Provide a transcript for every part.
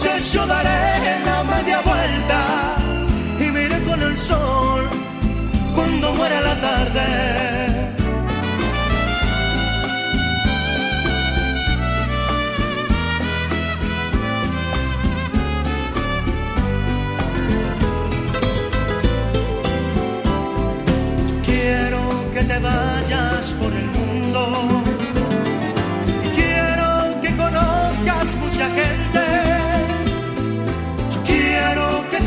entonces yo daré la media vuelta y miré con el sol cuando muera la tarde. Quiero que te vayas por el mundo y quiero que conozcas mucha gente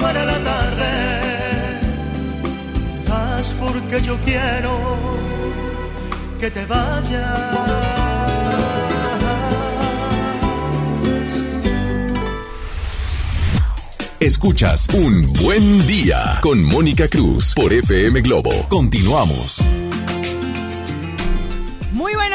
muera la tarde. Haz porque yo quiero que te vayas. Escuchas Un Buen Día con Mónica Cruz por FM Globo. Continuamos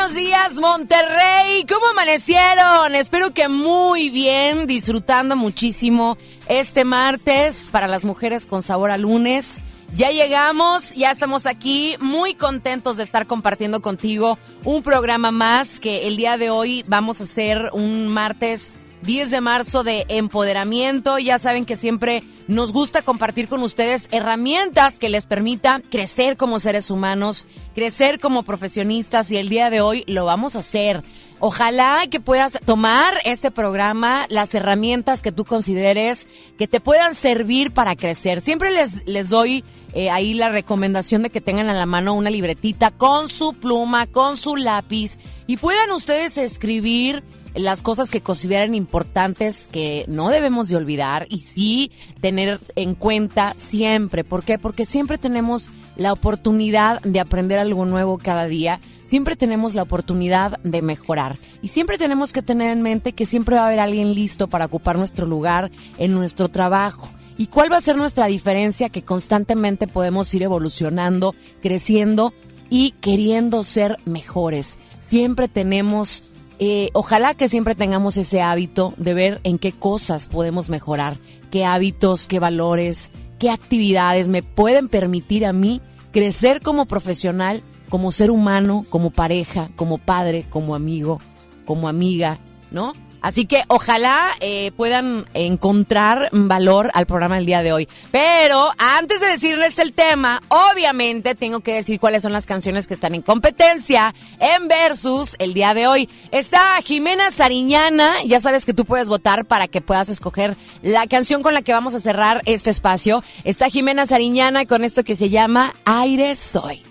buenos días, Monterrey. ¿Cómo amanecieron? Espero que muy bien, disfrutando muchísimo este martes para las mujeres con sabor a lunes. Ya llegamos, ya estamos aquí, muy contentos de estar compartiendo contigo un programa más que el día de hoy vamos a hacer un martes 10 de marzo de empoderamiento. Ya saben que siempre nos gusta compartir con ustedes herramientas que les permita crecer como seres humanos, crecer como profesionistas y el día de hoy lo vamos a hacer. Ojalá que puedas tomar este programa, las herramientas que tú consideres que te puedan servir para crecer. Siempre les, les doy eh, ahí la recomendación de que tengan a la mano una libretita con su pluma, con su lápiz y puedan ustedes escribir las cosas que consideran importantes que no debemos de olvidar y sí tener en cuenta siempre. ¿Por qué? Porque siempre tenemos la oportunidad de aprender algo nuevo cada día, siempre tenemos la oportunidad de mejorar y siempre tenemos que tener en mente que siempre va a haber alguien listo para ocupar nuestro lugar en nuestro trabajo. ¿Y cuál va a ser nuestra diferencia? Que constantemente podemos ir evolucionando, creciendo y queriendo ser mejores. Siempre tenemos eh, ojalá que siempre tengamos ese hábito de ver en qué cosas podemos mejorar, qué hábitos, qué valores, qué actividades me pueden permitir a mí crecer como profesional, como ser humano, como pareja, como padre, como amigo, como amiga, ¿no? Así que ojalá eh, puedan encontrar valor al programa del día de hoy. Pero antes de decirles el tema, obviamente tengo que decir cuáles son las canciones que están en competencia en Versus el día de hoy. Está Jimena Sariñana, ya sabes que tú puedes votar para que puedas escoger la canción con la que vamos a cerrar este espacio. Está Jimena Sariñana con esto que se llama Aire Soy.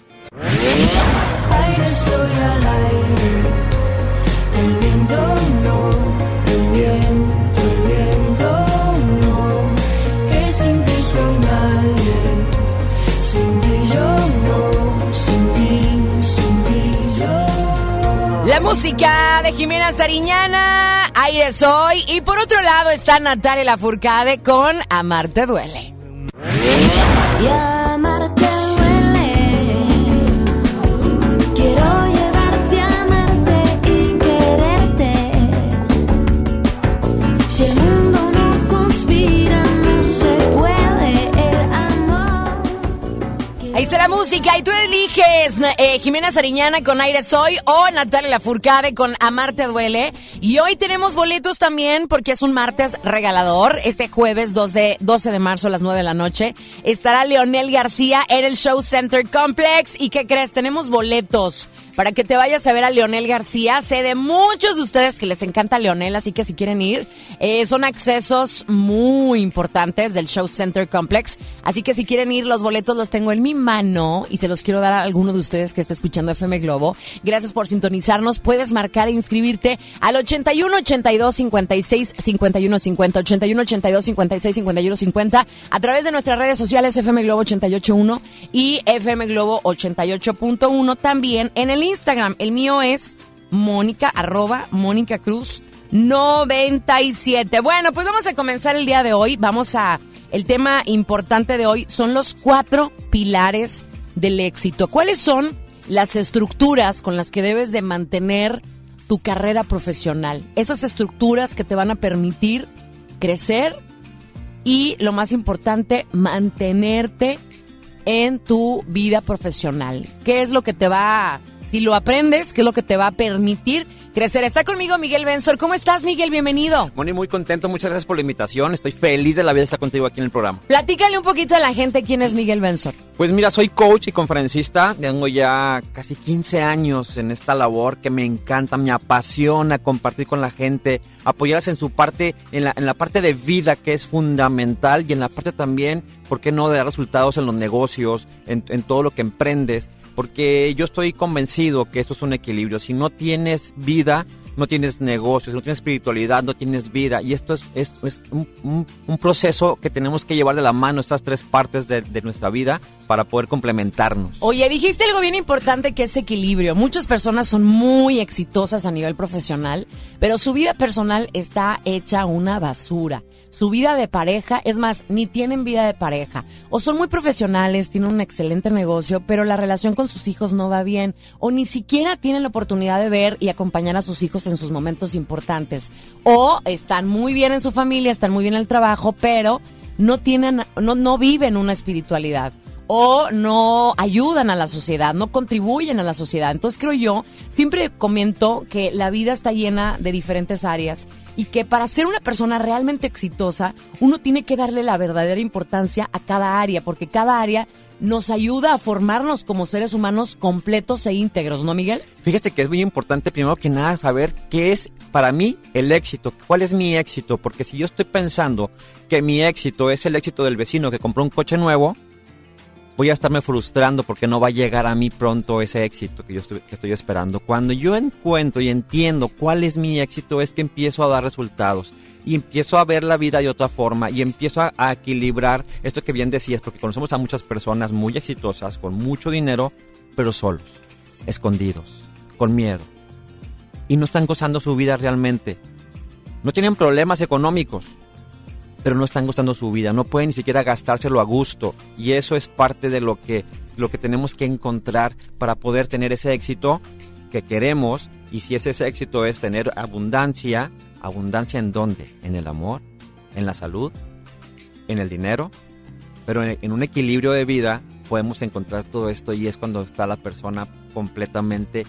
Aire soy La música de Jimena Sariñana, Aire Soy. Y por otro lado está Natalia Lafourcade con Amarte Duele. Ahí está la música y tú eliges eh, Jimena Sariñana con Aire Soy o Natalia Lafourcade con Amarte Duele. Y hoy tenemos boletos también porque es un martes regalador. Este jueves 2 de, 12 de marzo a las 9 de la noche estará Leonel García en el Show Center Complex. ¿Y qué crees? Tenemos boletos para que te vayas a ver a Leonel García. Sé de muchos de ustedes que les encanta Leonel, así que si quieren ir, eh, son accesos muy importantes del Show Center Complex. Así que si quieren ir, los boletos los tengo en mi mano y se los quiero dar a alguno de ustedes que esté escuchando FM Globo. Gracias por sintonizarnos. Puedes marcar e inscribirte al 81 82 56 51 50, 81 82 56 51 50 a través de nuestras redes sociales FM Globo 881 y FM Globo 88.1 también en el Instagram. El mío es Mónica, arroba Mónica Cruz 97. Bueno, pues vamos a comenzar el día de hoy. Vamos a. El tema importante de hoy son los cuatro pilares del éxito. ¿Cuáles son las estructuras con las que debes de mantener tu carrera profesional? Esas estructuras que te van a permitir crecer y, lo más importante, mantenerte en tu vida profesional. ¿Qué es lo que te va a si lo aprendes, ¿qué es lo que te va a permitir crecer? Está conmigo Miguel Benzor. ¿Cómo estás, Miguel? Bienvenido. Moni, muy contento, muchas gracias por la invitación. Estoy feliz de la vida de estar contigo aquí en el programa. Platícale un poquito a la gente quién es Miguel Benzor. Pues mira, soy coach y conferencista. Tengo ya casi 15 años en esta labor que me encanta, me apasiona compartir con la gente, apoyarlas en su parte, en la, en la parte de vida que es fundamental y en la parte también, ¿por qué no?, de dar resultados en los negocios, en, en todo lo que emprendes. Porque yo estoy convencido que esto es un equilibrio. Si no tienes vida, no tienes negocios, no tienes espiritualidad, no tienes vida. Y esto es, es un, un- un proceso que tenemos que llevar de la mano estas tres partes de, de nuestra vida para poder complementarnos. Oye, dijiste algo bien importante que es equilibrio. Muchas personas son muy exitosas a nivel profesional, pero su vida personal está hecha una basura. Su vida de pareja, es más, ni tienen vida de pareja. O son muy profesionales, tienen un excelente negocio, pero la relación con sus hijos no va bien. O ni siquiera tienen la oportunidad de ver y acompañar a sus hijos en sus momentos importantes. O están muy bien en su familia, están muy bien en el trabajo, pero no tienen, no, no viven una espiritualidad o no ayudan a la sociedad, no contribuyen a la sociedad. Entonces creo yo, siempre comento que la vida está llena de diferentes áreas y que para ser una persona realmente exitosa, uno tiene que darle la verdadera importancia a cada área, porque cada área nos ayuda a formarnos como seres humanos completos e íntegros, ¿no, Miguel? Fíjate que es muy importante, primero que nada, saber qué es para mí el éxito, cuál es mi éxito, porque si yo estoy pensando que mi éxito es el éxito del vecino que compró un coche nuevo, voy a estarme frustrando porque no va a llegar a mí pronto ese éxito que yo estoy, esperando. Cuando yo encuentro y entiendo cuál es mi éxito, es que empiezo a dar resultados y empiezo a ver la vida de otra forma y empiezo a, a equilibrar esto que bien decías, porque conocemos a muchas personas muy exitosas, con mucho dinero, pero solos, escondidos, con miedo. Y no están gozando su vida realmente. No tienen problemas económicos, pero no están gozando su vida, no pueden ni siquiera gastárselo a gusto. Y eso es parte de lo que, lo que tenemos que encontrar para poder tener ese éxito que queremos. Y si ese éxito es tener abundancia, abundancia en dónde? En el amor, en la salud, en el dinero, pero en un equilibrio de vida podemos encontrar todo esto y es cuando está la persona completamente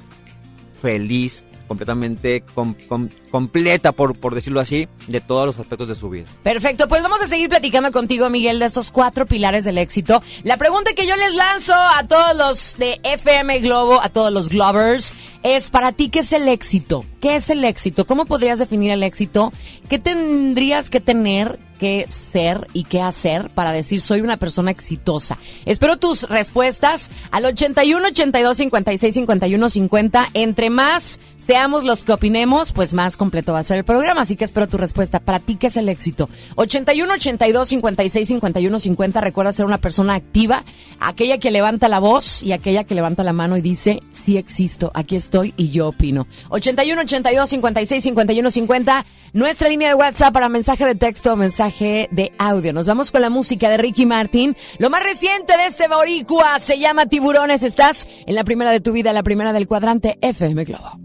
feliz completamente com- com- completa, por, por decirlo así, de todos los aspectos de su vida. Perfecto, pues vamos a seguir platicando contigo, Miguel, de estos cuatro pilares del éxito. La pregunta que yo les lanzo a todos los de FM Globo, a todos los Glovers, es para ti, ¿qué es el éxito? ¿Qué es el éxito? ¿Cómo podrías definir el éxito? ¿Qué tendrías que tener que ser y qué hacer para decir soy una persona exitosa? Espero tus respuestas al 81 82 56 51 50. Entre más seamos los que opinemos, pues más completo va a ser el programa. Así que espero tu respuesta. Para ti, ¿qué es el éxito? 81 82 56 51 50. Recuerda ser una persona activa, aquella que levanta la voz y aquella que levanta la mano y dice sí existo, aquí estoy y yo opino. 81 82 56 51 50. Nuestra línea de WhatsApp para mensaje de texto o mensaje de audio. Nos vamos con la música de Ricky Martin. Lo más reciente de este boricua se llama Tiburones. Estás en la primera de tu vida, la primera del cuadrante FM Globo.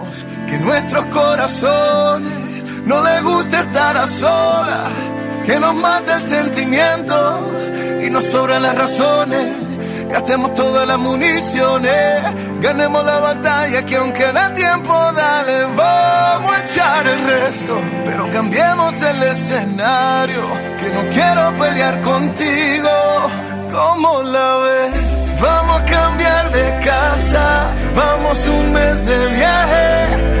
que nuestros corazones no les gusta estar a solas. Que nos mata el sentimiento y nos sobran las razones. Gastemos todas las municiones, ganemos la batalla que aunque da tiempo, dale, vamos a echar el resto. Pero cambiemos el escenario, que no quiero pelear contigo, como la ves. Vamos a cambiar de casa, vamos un mes de viaje,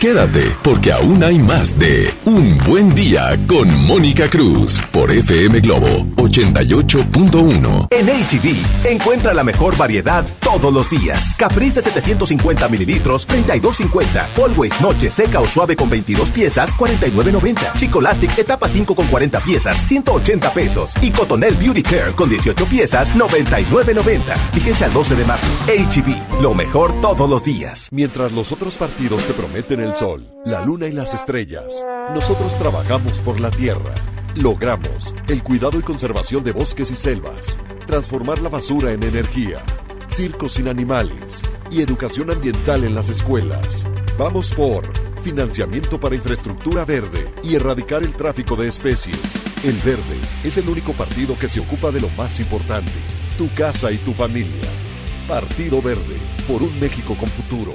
Quédate, porque aún hay más de Un Buen Día con Mónica Cruz por FM Globo 88.1. En HB, encuentra la mejor variedad todos los días. Caprice de 750 mililitros, 32.50. Always Noche Seca o Suave con 22 piezas, 49.90. Chicolastic Etapa 5 con 40 piezas, 180 pesos. Y Cotonel Beauty Care con 18 piezas, 99.90. Fíjense al 12 de marzo. HB, lo mejor todos los días. Mientras los otros partidos te prometen el sol, la luna y las estrellas, nosotros trabajamos por la tierra. Logramos el cuidado y conservación de bosques y selvas, transformar la basura en energía, circos sin animales y educación ambiental en las escuelas. Vamos por financiamiento para infraestructura verde y erradicar el tráfico de especies. El Verde es el único partido que se ocupa de lo más importante, tu casa y tu familia. Partido Verde, por un México con futuro.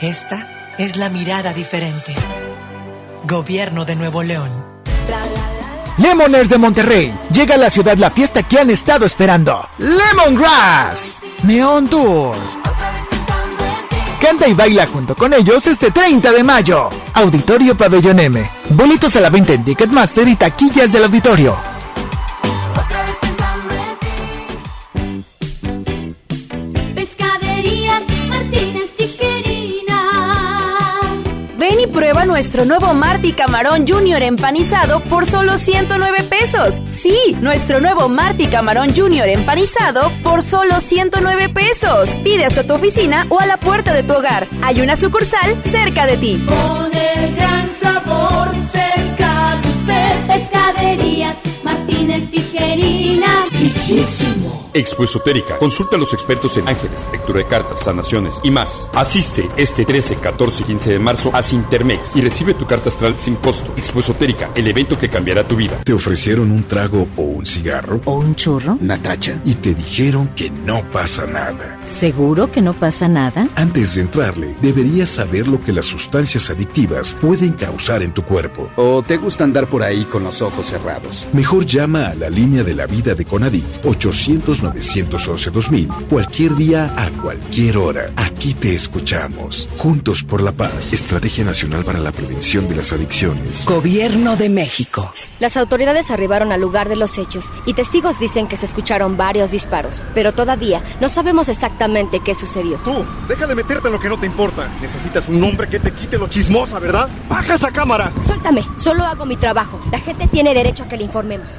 Esta es la mirada diferente. Gobierno de Nuevo León. Lemoners de Monterrey. Llega a la ciudad la fiesta que han estado esperando. Lemongrass. Neon Tour. Canta y baila junto con ellos este 30 de mayo. Auditorio Pabellón M. Boletos a la venta en Ticketmaster y taquillas del auditorio. Prueba nuestro nuevo Marty Camarón Junior empanizado por solo 109 pesos. Sí, nuestro nuevo Marty Camarón Junior empanizado por solo 109 pesos. Pide hasta tu oficina o a la puerta de tu hogar. Hay una sucursal cerca de ti. Con el gran sabor cerca de usted. Pescaderías Martínez Tijerina. Riquísimo. Expo Esotérica. Consulta a los expertos en ángeles, lectura de cartas, sanaciones y más. Asiste este 13, 14 y 15 de marzo a Sintermex y recibe tu carta astral sin costo. Expo Esotérica, el evento que cambiará tu vida. ¿Te ofrecieron un trago o un cigarro? ¿O un churro? Natacha. Y te dijeron que no pasa nada. ¿Seguro que no pasa nada? Antes de entrarle, deberías saber lo que las sustancias adictivas pueden causar en tu cuerpo. ¿O te gusta andar por ahí con los ojos cerrados? Mejor llama a la línea de la vida de Conadic 800-911-2000 cualquier día a cualquier hora. Aquí te escuchamos. Juntos por la paz. Estrategia Nacional para la Prevención de las Adicciones. Gobierno de México. Las autoridades arribaron al lugar de los hechos y testigos dicen que se escucharon varios disparos, pero todavía no sabemos exactamente qué sucedió. Tú, deja de meterte en lo que no te importa. Necesitas un hombre que te quite lo chismosa, ¿verdad? ¡Baja esa cámara! Suéltame, solo hago mi trabajo. La gente tiene derecho a que le informemos.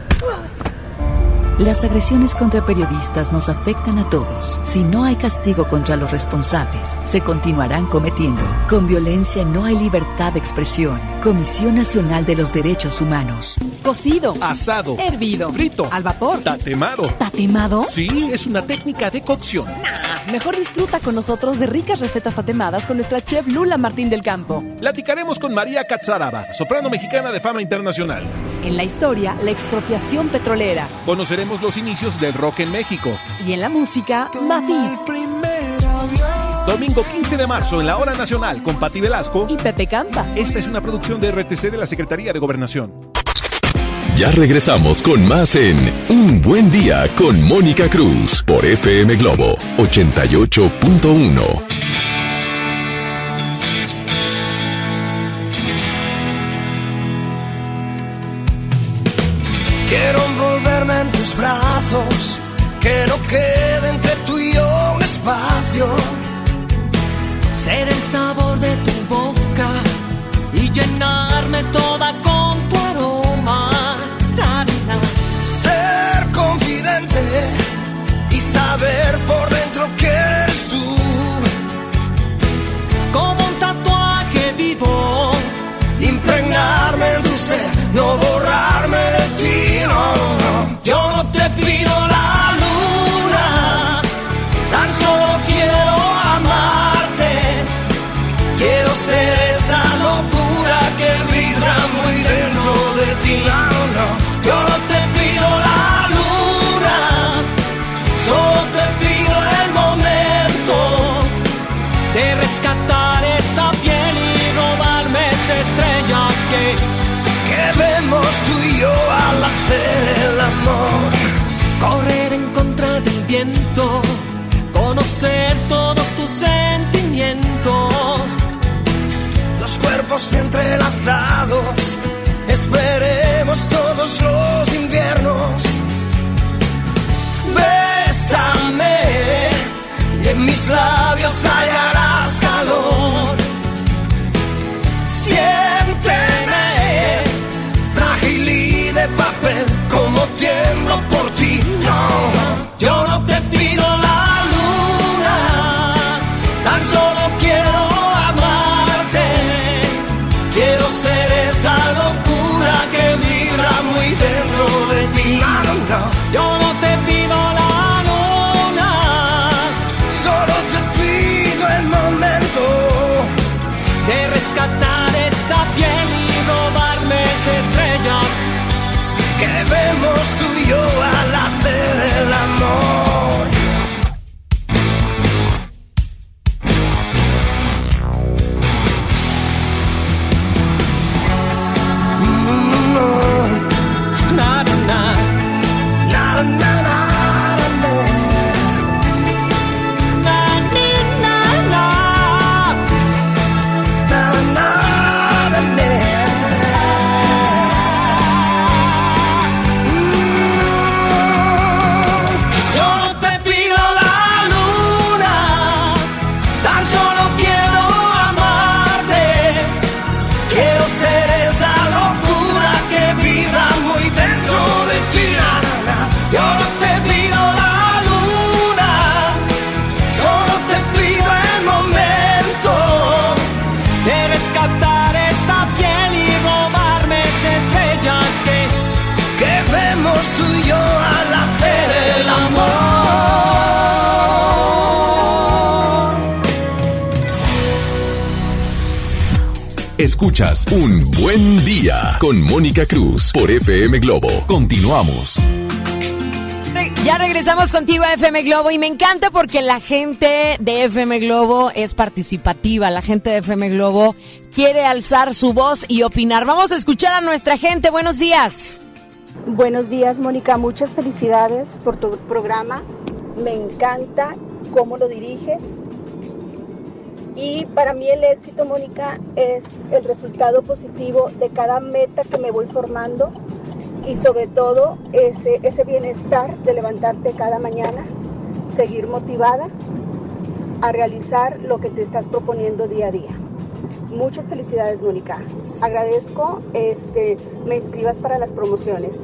Las agresiones contra periodistas nos afectan a todos. Si no hay castigo contra los responsables, se continuarán cometiendo. Con violencia no hay libertad de expresión. Comisión Nacional de los Derechos Humanos. Cocido. Asado. Hervido. Frito. Al vapor. Tatemado. ¿Tatemado? Sí, es una técnica de cocción. Nah, mejor disfruta con nosotros de ricas recetas tatemadas con nuestra chef Lula Martín del Campo. Platicaremos con María Catzaraba, soprano mexicana de fama internacional. En la historia, la expropiación petrolera. Conoceremos los inicios del rock en México. Y en la música, Matiz. Domingo 15 de marzo en la Hora Nacional con Pati Velasco y Pepe Campa. Esta es una producción de RTC de la Secretaría de Gobernación. Ya regresamos con más en Un Buen Día con Mónica Cruz por FM Globo 88.1. brazos, conocer todos tus sentimientos los cuerpos entrelazados. Esperemos todos los inviernos. Bésame y en mis labios hallarás calor. Siénteme, Escuchas Un Buen Día con Mónica Cruz por FM Globo. Continuamos. Ya regresamos contigo a FM Globo y me encanta porque la gente de FM Globo es participativa, la gente de FM Globo quiere alzar su voz y opinar. Vamos a escuchar a nuestra gente. Buenos días. Buenos días, Mónica. Muchas felicidades por tu programa. Me encanta cómo lo diriges. Y para mí el éxito, Mónica, es el resultado positivo de cada meta que me voy formando y sobre todo ese, ese bienestar de levantarte cada mañana, seguir motivada a realizar lo que te estás proponiendo día a día. Muchas felicidades, Mónica. Agradezco este, me inscribas para las promociones.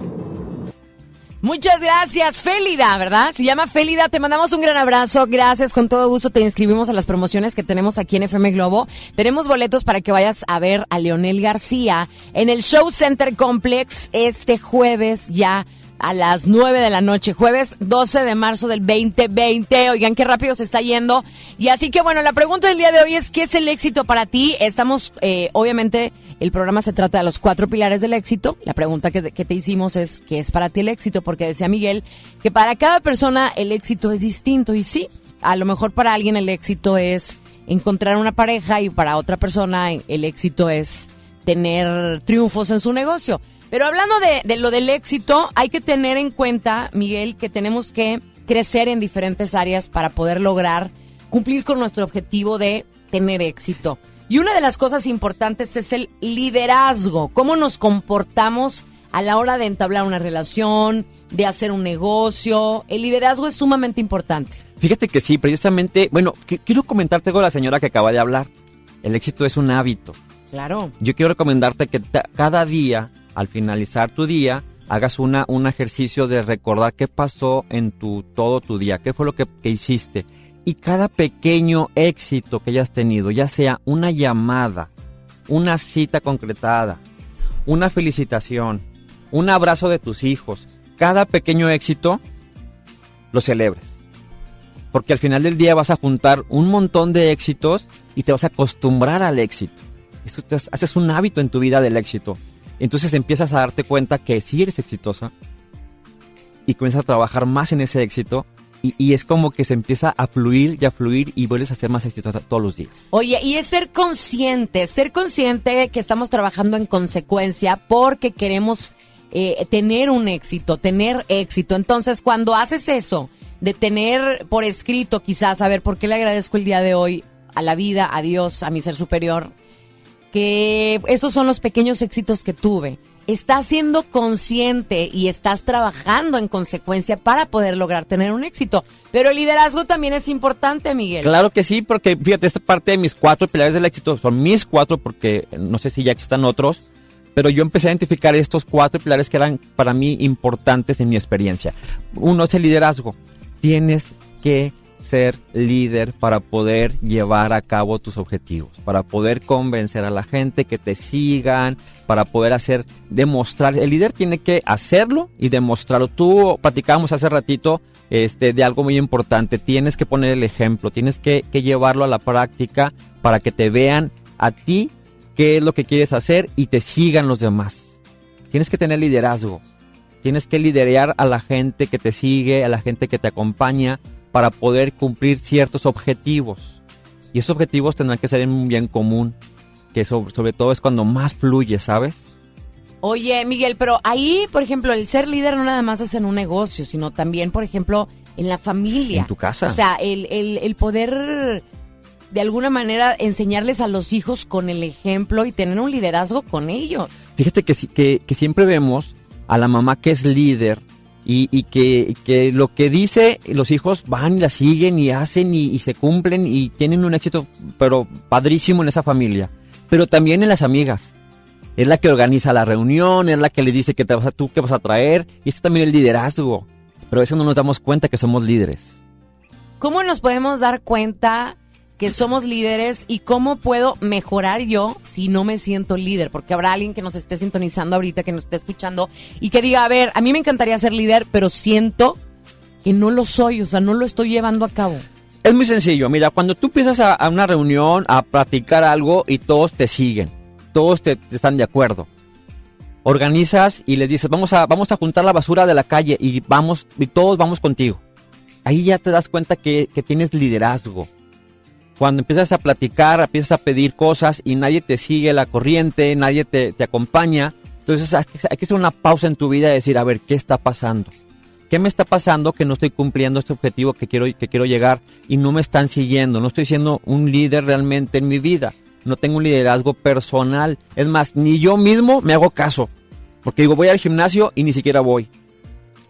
Muchas gracias, Félida, ¿verdad? Se llama Félida, te mandamos un gran abrazo, gracias, con todo gusto te inscribimos a las promociones que tenemos aquí en FM Globo. Tenemos boletos para que vayas a ver a Leonel García en el Show Center Complex este jueves ya a las 9 de la noche, jueves 12 de marzo del 2020. Oigan, qué rápido se está yendo. Y así que bueno, la pregunta del día de hoy es, ¿qué es el éxito para ti? Estamos, eh, obviamente, el programa se trata de los cuatro pilares del éxito. La pregunta que, que te hicimos es, ¿qué es para ti el éxito? Porque decía Miguel que para cada persona el éxito es distinto. Y sí, a lo mejor para alguien el éxito es encontrar una pareja y para otra persona el éxito es tener triunfos en su negocio. Pero hablando de, de, lo del éxito, hay que tener en cuenta, Miguel, que tenemos que crecer en diferentes áreas para poder lograr cumplir con nuestro objetivo de tener éxito. Y una de las cosas importantes es el liderazgo, cómo nos comportamos a la hora de entablar una relación, de hacer un negocio. El liderazgo es sumamente importante. Fíjate que sí, precisamente, bueno, quiero comentarte con la señora que acaba de hablar. El éxito es un hábito. Claro. Yo quiero recomendarte que cada día al finalizar tu día, hagas una, un ejercicio de recordar qué pasó en tu, todo tu día, qué fue lo que, que, hiciste. Y cada pequeño éxito que hayas tenido, ya sea una llamada, una cita concretada, una felicitación, un abrazo de tus hijos, cada pequeño éxito, lo celebres. Porque al final del día vas a juntar un montón de éxitos y te vas a acostumbrar al éxito. Haces un hábito en tu vida del éxito. Entonces empiezas a darte cuenta que sí eres exitosa y comienzas a trabajar más en ese éxito y, es como que se empieza a fluir y a fluir y vuelves a ser más exitosa todos los días. Oye, y es ser consciente, ser consciente que estamos trabajando en consecuencia porque queremos eh, tener un éxito, tener éxito. Entonces, cuando haces eso, de tener por escrito quizás, a ver, ¿por qué le agradezco el día de hoy a la vida, a Dios, a mi ser superior, que estos son los pequeños éxitos que tuve. Estás siendo consciente y estás trabajando en consecuencia para poder lograr tener un éxito. Pero el liderazgo también es importante, Miguel. Claro que sí, porque fíjate, esta parte de mis cuatro pilares del éxito son mis cuatro, porque no sé si ya existan otros, pero yo empecé a identificar estos cuatro pilares que eran para mí importantes en mi experiencia. Uno es el liderazgo. Tienes que ser líder para poder llevar a cabo tus objetivos, para poder convencer a la gente que te sigan, para poder hacer, demostrar. El líder tiene que hacerlo y demostrarlo. Tú platicábamos hace ratito este, de algo muy importante. Tienes que poner el ejemplo, tienes que, que llevarlo a la práctica para que te vean a ti qué es lo que quieres hacer y te sigan los demás. Tienes que tener liderazgo. Tienes que liderar a la gente que te sigue, a la gente que te acompaña para poder cumplir ciertos objetivos. Y esos objetivos tendrán que ser en un bien común, que sobre, sobre todo es cuando más fluye, ¿sabes? Oye, Miguel, pero ahí, por ejemplo, el ser líder no nada más es en un negocio, sino también, por ejemplo, en la familia. En tu casa. O sea, el, el, el poder de alguna manera enseñarles a los hijos con el ejemplo y tener un liderazgo con ellos. Fíjate que, que, que siempre vemos a la mamá que es líder y, y que, que lo que dice los hijos van y la siguen y hacen y, y se cumplen y tienen un éxito pero padrísimo en esa familia. Pero también en las amigas. Es la que organiza la reunión, es la que le dice que te vas a, tú qué vas a traer y este también el liderazgo. Pero a veces no nos damos cuenta que somos líderes. ¿Cómo nos podemos dar cuenta que somos líderes y cómo puedo mejorar yo si no me siento líder? Porque habrá alguien que nos esté sintonizando ahorita, que nos esté escuchando y que diga, a ver, a mí me encantaría ser líder, pero siento que no lo soy, o sea, no lo estoy llevando a cabo. Es muy sencillo, mira, cuando tú empiezas a, una reunión, a platicar algo y todos te siguen, todos te, te están de acuerdo. Organizas y les dices, vamos a, vamos a juntar la basura de la calle y vamos, y todos vamos contigo. Ahí ya te das cuenta que, que tienes liderazgo. Cuando empiezas a platicar, empiezas a pedir cosas y nadie te sigue la corriente, nadie te, te acompaña, entonces hay que hacer una pausa en tu vida y decir, a ver, ¿qué está pasando? ¿Qué me está pasando que no estoy cumpliendo este objetivo que quiero, que quiero llegar y no me están siguiendo? No estoy siendo un líder realmente en mi vida. No tengo un liderazgo personal. Es más, ni yo mismo me hago caso. Porque digo, voy al gimnasio y ni siquiera voy.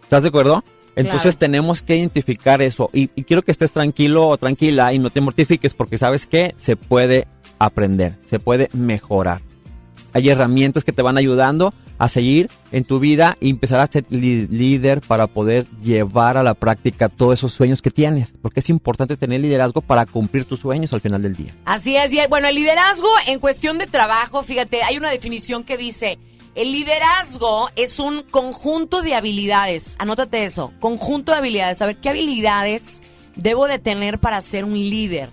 ¿Estás de acuerdo? Entonces tenemos que identificar eso. Y, y quiero que estés tranquilo o tranquila y no te mortifiques porque sabes que se puede aprender, se puede mejorar. Hay herramientas que te van ayudando a seguir en tu vida y empezar a ser líder para poder llevar a la práctica todos esos sueños que tienes. Porque es importante tener liderazgo para cumplir tus sueños al final del día. Así es, y bueno, el liderazgo en cuestión de trabajo, fíjate, hay una definición que dice, el liderazgo es un conjunto de habilidades, anótate eso, conjunto de habilidades, a ver, ¿qué habilidades debo de tener para ser un líder?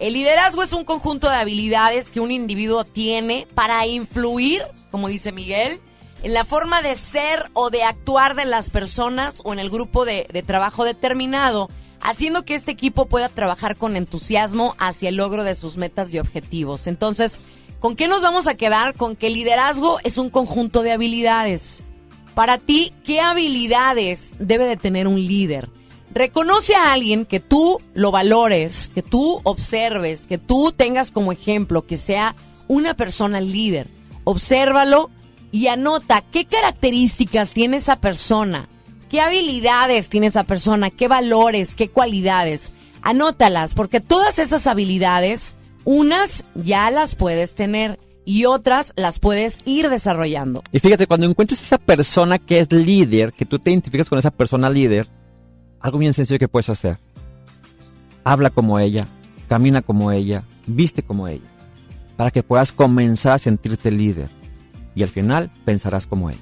El liderazgo es un conjunto de habilidades que un individuo tiene para influir, como dice Miguel, en la forma de ser o de actuar de las personas o en el grupo de, de trabajo determinado, haciendo que este equipo pueda trabajar con entusiasmo hacia el logro de sus metas y objetivos. Entonces, ¿con qué nos vamos a quedar? Con que liderazgo es un conjunto de habilidades. Para ti, ¿qué habilidades debe de tener un líder? Reconoce a alguien que tú lo valores, que tú observes, que tú tengas como ejemplo, que sea una persona líder. Obsérvalo y anota qué características tiene esa persona, qué habilidades tiene esa persona, qué valores, qué cualidades. Anótalas, porque todas esas habilidades, unas ya las puedes tener y otras las puedes ir desarrollando. Y fíjate, cuando encuentres esa persona que es líder, que tú te identificas con esa persona líder, algo bien sencillo que puedes hacer. Habla como ella, camina como ella, viste como ella, para que puedas comenzar a sentirte líder. Y al final pensarás como ella.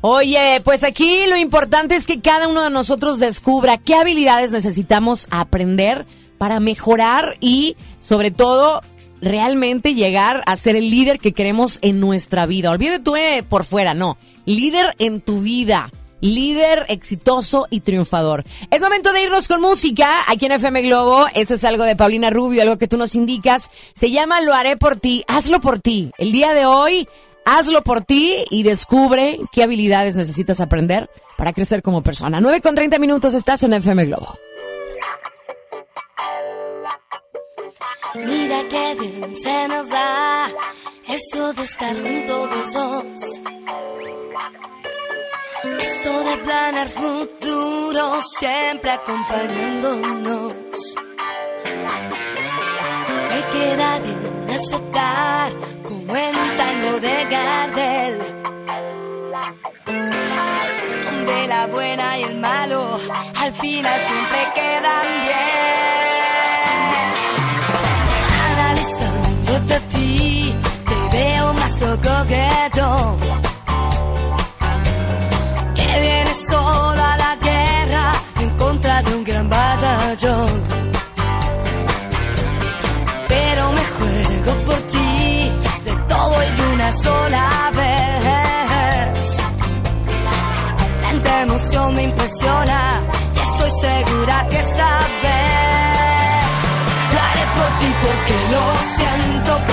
Oye, pues aquí lo importante es que cada uno de nosotros descubra qué habilidades necesitamos aprender para mejorar y sobre todo realmente llegar a ser el líder que queremos en nuestra vida. Olvídate tú eh, por fuera, no. Líder en tu vida. Líder exitoso y triunfador. Es momento de irnos con música aquí en FM Globo. Eso es algo de Paulina Rubio, algo que tú nos indicas. Se llama Lo haré por ti. Hazlo por ti. El día de hoy, hazlo por ti y descubre qué habilidades necesitas aprender para crecer como persona. 9 con 30 minutos estás en FM Globo. Mira qué bien se nos da eso de estar juntos los dos. Esto de planear futuro siempre acompañándonos. Me queda bien aceptar como en un tango de Gardel. Donde la buena y el malo al final siempre quedan bien. Que viene solo a la guerra en contra de un gran batallón. Pero me juego por ti de todo y de una sola vez. Tanta emoción me impresiona y estoy segura que esta vez lo haré por ti porque lo siento.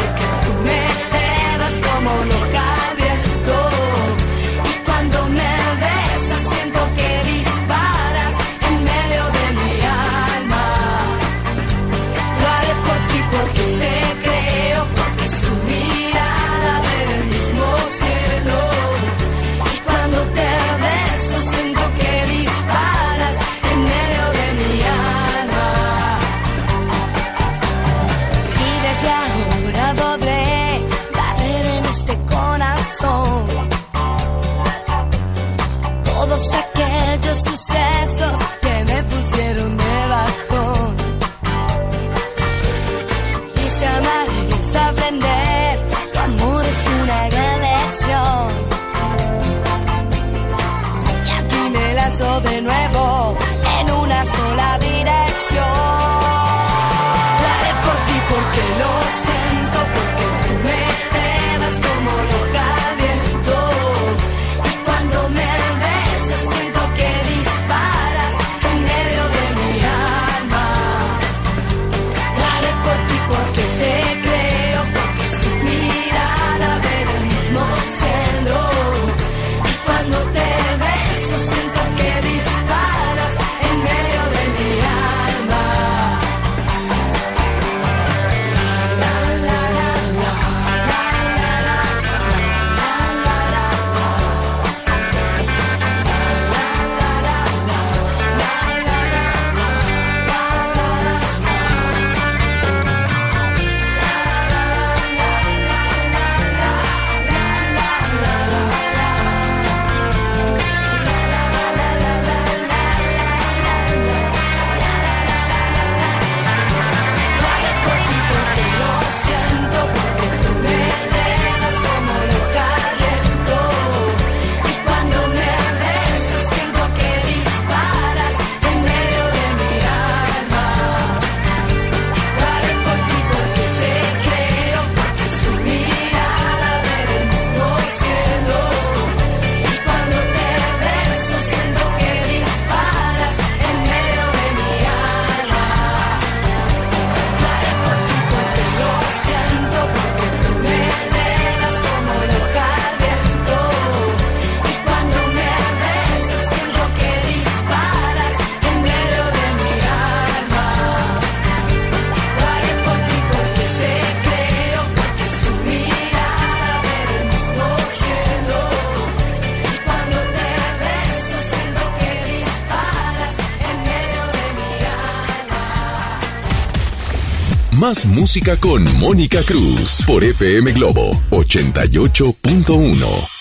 Más música con Mónica Cruz por FM Globo 88.1.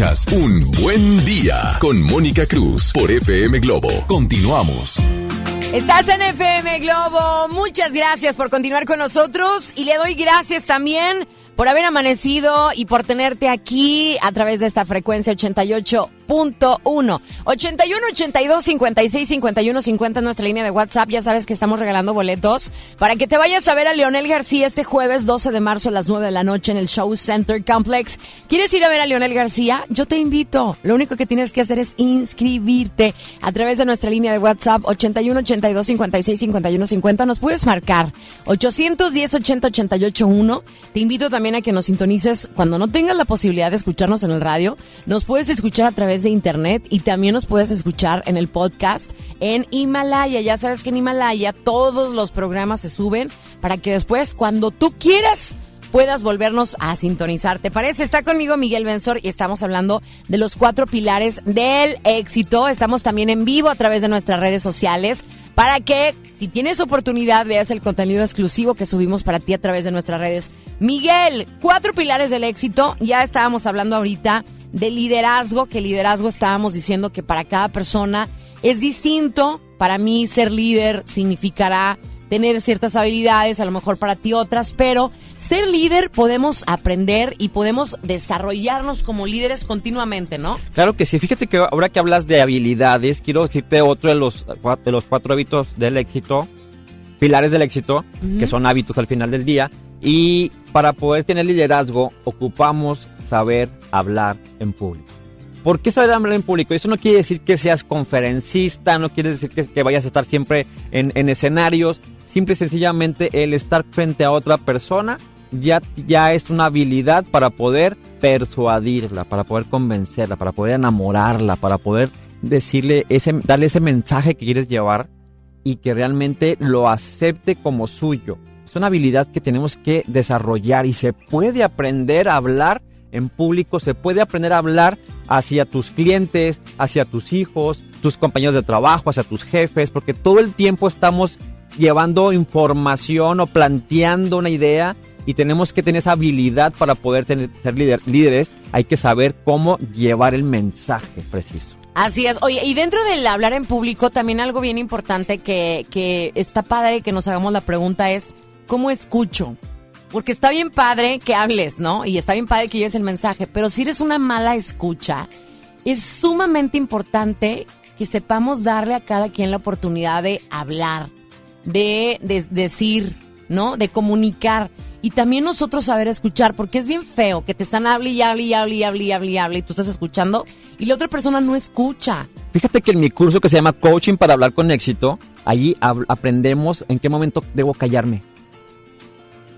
Un Buen Día con Mónica Cruz por FM Globo. Continuamos. Estás en FM Globo. Muchas gracias por continuar con nosotros y le doy gracias también por haber amanecido y por tenerte aquí a través de esta frecuencia 88.1. 81 82 56 51 50 nuestra línea de WhatsApp. Ya sabes que estamos regalando boletos para que te vayas a ver a Leonel García este jueves 12 de marzo a las 9 de la noche en el Show Center Complex. ¿Quieres ir a ver a Leonel García? Yo te invito. Lo único que tienes que hacer es inscribirte a través de nuestra línea de WhatsApp 81 82 56 51 50. Nos puedes marcar 810 80 88 1. Te invito también a que nos sintonices cuando no tengas la posibilidad de escucharnos en el radio. Nos puedes escuchar a través de internet y también nos puedes escuchar en el podcast en Himalaya. Ya sabes que en Himalaya todos los programas se suben para que después, cuando tú quieras, puedas volvernos a sintonizar. ¿Te parece? Está conmigo Miguel Benzor y estamos hablando de los cuatro pilares del éxito. Estamos también en vivo a través de nuestras redes sociales para que, si tienes oportunidad, veas el contenido exclusivo que subimos para ti a través de nuestras redes. Miguel, cuatro pilares del éxito. Ya estábamos hablando ahorita de liderazgo, que liderazgo estábamos diciendo que para cada persona es distinto. Para mí ser líder significará tener ciertas habilidades, a lo mejor para ti otras, pero ser líder podemos aprender y podemos desarrollarnos como líderes continuamente, ¿no? Claro que sí, fíjate que ahora que hablas de habilidades, quiero decirte otro de los, de los cuatro hábitos del éxito, pilares del éxito, Ujú. que son hábitos al final del día, y para poder tener liderazgo ocupamos saber hablar en público. ¿Por qué saber hablar en público? Eso no quiere decir que seas conferencista, no quiere decir que, vayas a estar siempre en, en escenarios, simple y sencillamente el estar frente a otra persona ya, ya es una habilidad para poder persuadirla, para poder convencerla, para poder enamorarla, para poder decirle ese, darle ese mensaje que quieres llevar y que realmente lo acepte como suyo. Es una habilidad que tenemos que desarrollar y se puede aprender a hablar en público, se puede aprender a hablar hacia tus clientes, hacia tus hijos, tus compañeros de trabajo, hacia tus jefes, porque todo el tiempo estamos llevando información o planteando una idea y tenemos que tener esa habilidad para poder tener, ser líder- líderes. Hay que saber cómo llevar el mensaje preciso. Así es. Oye, y dentro del hablar en público, también algo bien importante que está padre que nos hagamos la pregunta es, ¿cómo escucho? Porque está bien padre que hables, ¿no? Y está bien padre que lleves el mensaje, pero si eres una mala escucha, es sumamente importante que sepamos darle a cada quien la oportunidad de hablar, de, de decir, ¿no? De comunicar. Y también nosotros saber escuchar, porque es bien feo que te están hable y hable y hable y hable y hable y hable y tú estás escuchando y la otra persona no escucha. Fíjate que en mi curso que se llama Coaching para hablar con éxito, allí aprendemos en qué momento debo callarme.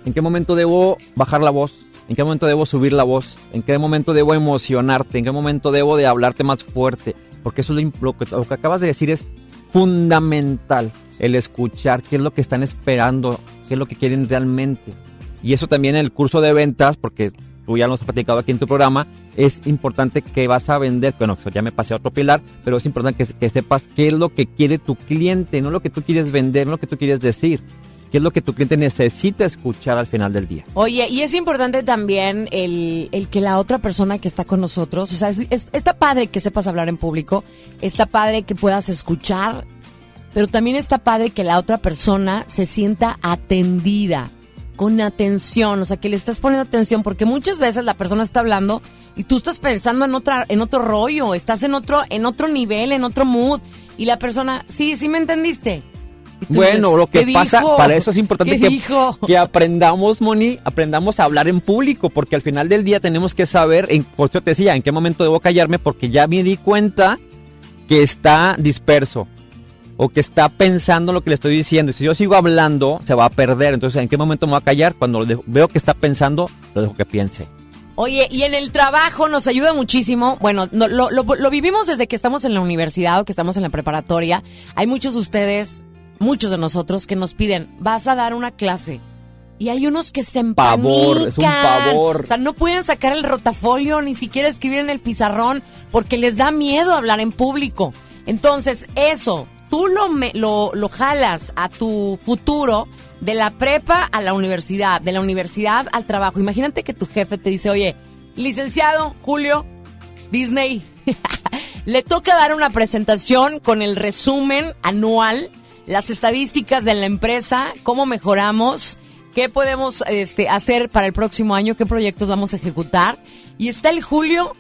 En qué momento debo bajar la voz. En qué momento debo subir la voz. En qué momento debo emocionarte. En qué momento debo de hablarte más fuerte. Porque eso es lo, que, lo que acabas de decir es fundamental. El escuchar qué es lo que están esperando. Qué es lo que quieren realmente. Y eso también en el curso de ventas, porque tú ya lo has platicado aquí en tu programa, es importante que vas a vender, bueno, ya me pasé a otro pilar, pero es importante que sepas qué es lo que quiere tu cliente, no lo que tú quieres vender, no lo que tú quieres decir, qué es lo que tu cliente necesita escuchar al final del día. Oye, y es importante también el, el que la otra persona que está con nosotros, o sea, es, es- está padre que sepas hablar en público, está padre que puedas escuchar, pero también está padre que la otra persona se sienta atendida, con atención, o sea, que le estás poniendo atención, porque muchas veces la persona está hablando y tú estás pensando en otra, en otro rollo, estás en otro, en otro nivel, en otro mood, y la persona, sí, sí me entendiste. Bueno, lo que ¿qué pasa, dijo? para eso es importante ¿Qué que, dijo? que aprendamos, Moni, aprendamos a hablar en público, porque al final del día tenemos que saber, en, por eso te decía, en qué momento debo callarme, porque ya me di cuenta que está disperso o que está pensando lo que le estoy diciendo. Y si yo sigo hablando, se va a perder. Entonces, ¿en qué momento me voy a callar? Cuando lo dejo- veo que está pensando, lo dejo que piense. Oye, y en el trabajo nos ayuda muchísimo. Bueno, no- lo, lo- lo vivimos desde que estamos en la universidad o que estamos en la preparatoria. Hay muchos de ustedes, muchos de nosotros, que nos piden, vas a dar una clase. Y hay unos que se empanican. Pavor, es un pavor. O sea, no pueden sacar el rotafolio, ni siquiera escribir en el pizarrón, porque les da miedo hablar en público. Entonces, eso, tú lo, lo jalas a tu futuro de la prepa a la universidad, de la universidad al trabajo. Imagínate que tu jefe te dice, oye, licenciado Julio, Disney, le toca dar una presentación con el resumen anual, las estadísticas de la empresa, cómo mejoramos, qué podemos este, hacer para el próximo año, qué proyectos vamos a ejecutar. Y está el Julio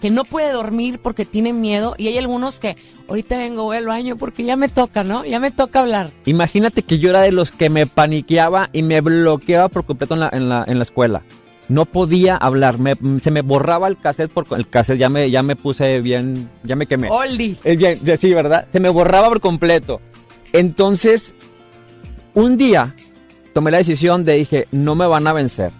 que no puede dormir porque tiene miedo y hay algunos que ahorita vengo al baño porque ya me toca, ¿no? Ya me toca hablar. Imagínate que yo era de los que me paniqueaba y me bloqueaba por completo en la, en la, en la escuela. No podía hablar, me- se me borraba el cassette por el cassette ya me ya me puse bien, ya me quemé. Oldie. Eh, bien, sí, ¿verdad? Se me borraba por completo. Entonces, un día tomé la decisión de dije, no me van a vencer.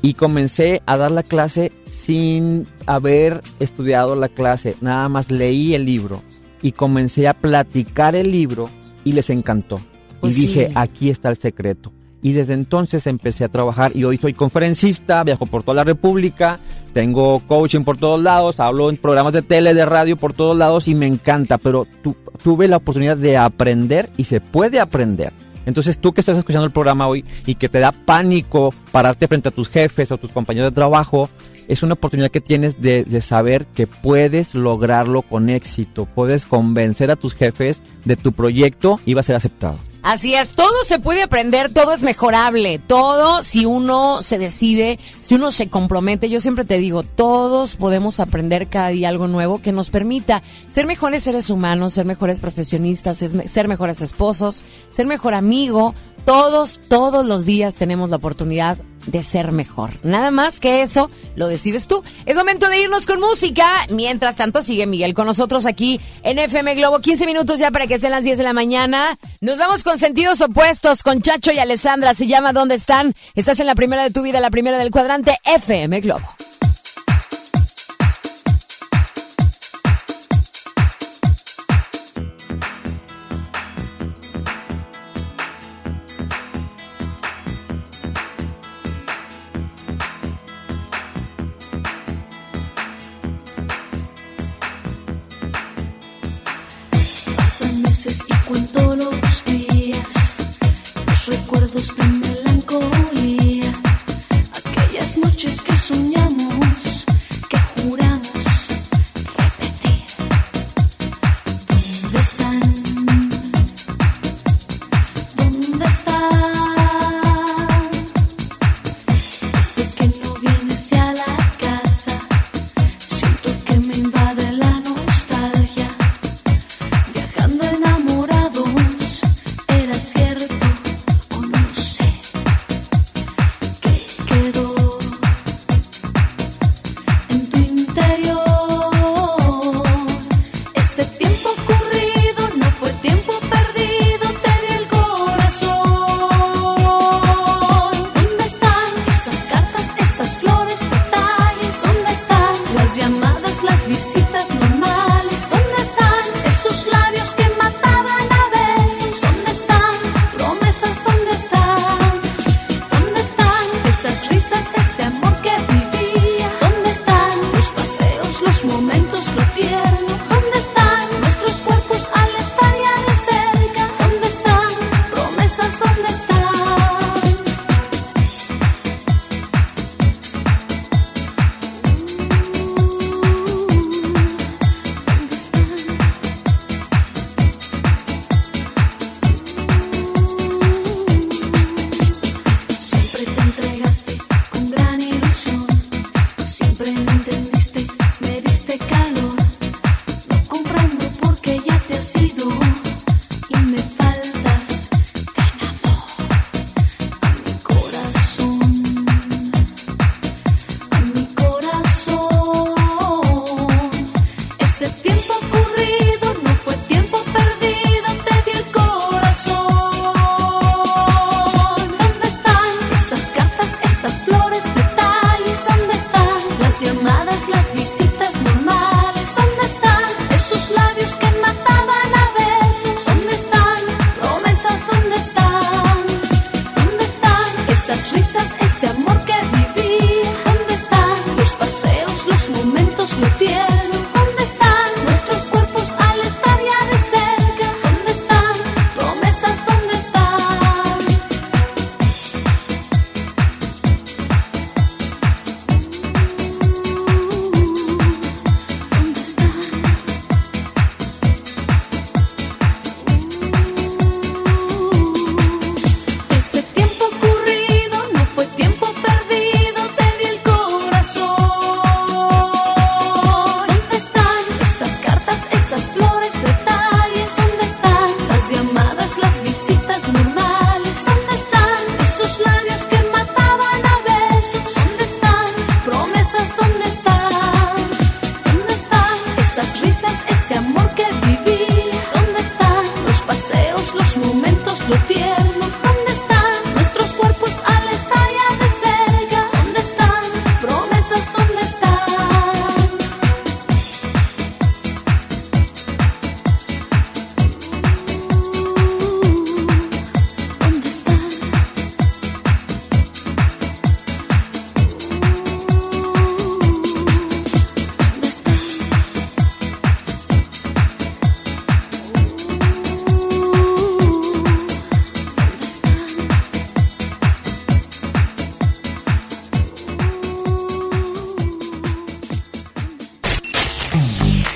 Y comencé a dar la clase sin haber estudiado la clase. Nada más leí el libro y comencé a platicar el libro y les encantó. Pues y dije, sí. aquí está el secreto. Y desde entonces empecé a trabajar y hoy soy conferencista, viajo por toda la República, tengo coaching por todos lados, hablo en programas de tele, de radio por todos lados y me encanta, pero tu- tuve la oportunidad de aprender y se puede aprender. Entonces tú que estás escuchando el programa hoy y que te da pánico pararte frente a tus jefes o tus compañeros de trabajo, es una oportunidad que tienes de, de saber que puedes lograrlo con éxito, puedes convencer a tus jefes de tu proyecto y va a ser aceptado. Así es, todo se puede aprender, todo es mejorable, todo si uno se decide, si uno se compromete, yo siempre te digo, todos podemos aprender cada día algo nuevo que nos permita ser mejores seres humanos, ser mejores profesionistas, es- ser mejores esposos, ser mejor amigo, todos, todos los días tenemos la oportunidad de ser mejor. Nada más que eso lo decides tú. Es momento de irnos con música. Mientras tanto, sigue Miguel con nosotros aquí en FM Globo. 15 minutos ya para que sean las 10 de la mañana. Nos vamos con sentidos opuestos con Chacho y Alessandra. Se llama ¿Dónde están? Estás en la primera de tu vida, la primera del cuadrante FM Globo.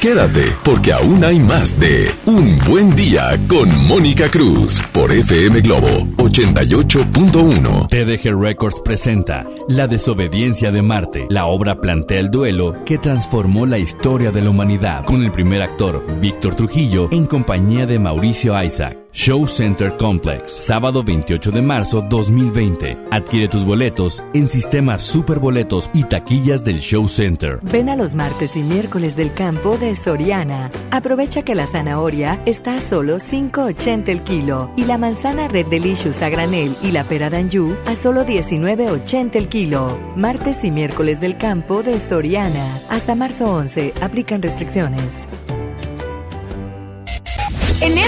Quédate, porque aún hay más de Un Buen Día con Mónica Cruz por FM Globo 88.1. TDG Records presenta La desobediencia de Marte. La obra plantea el duelo que transformó la historia de la humanidad con el primer actor, Víctor Trujillo, en compañía de Mauricio Isaac. Show Center Complex, sábado 28 de marzo 2020. Adquiere tus boletos en sistemas superboletos y taquillas del Show Center. Ven a los martes y miércoles del campo de Soriana. Aprovecha que la zanahoria está a solo 5.80 el kilo y la manzana Red Delicious a granel y la pera d'Anjou a solo 19.80 el kilo. Martes y miércoles del campo de Soriana. Hasta marzo 11. Aplican restricciones.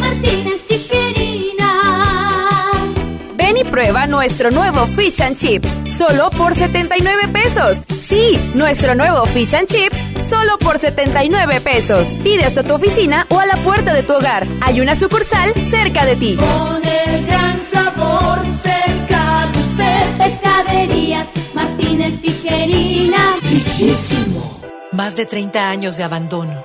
Martínez Tijerina. Ven y prueba nuestro nuevo Fish and Chips, solo por 79 pesos. Sí, nuestro nuevo Fish and Chips, solo por 79 pesos. Pide hasta tu oficina o a la puerta de tu hogar. Hay una sucursal cerca de ti. Con el gran sabor cerca de usted. Pescaderías Martínez Tijerina. Riquísimo. Más de 30 años de abandono,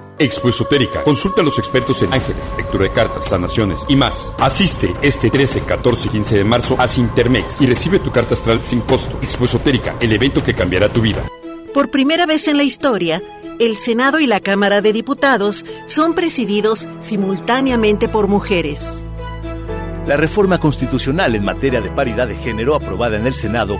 Expo Esotérica. Consulta a los expertos en ángeles, lectura de cartas, sanaciones y más. Asiste este 13, 14 y 15 de marzo a Sintermex y recibe tu carta astral sin costo. Expo Esotérica, el evento que cambiará tu vida. Por primera vez en la historia, el Senado y la Cámara de Diputados son presididos simultáneamente por mujeres. La reforma constitucional en materia de paridad de género aprobada en el Senado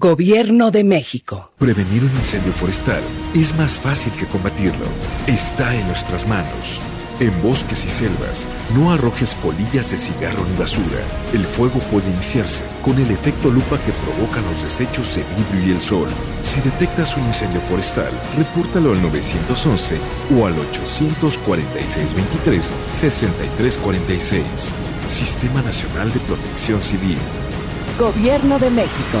Gobierno de México. Prevenir un incendio forestal es más fácil que combatirlo. Está en nuestras manos. En bosques y selvas, no arrojes polillas de cigarro ni basura. El fuego puede iniciarse con el efecto lupa que provocan los desechos de vidrio y el sol. Si detectas un incendio forestal, repórtalo al 911 o al 846-23-6346. Sistema Nacional de Protección Civil. Gobierno de México.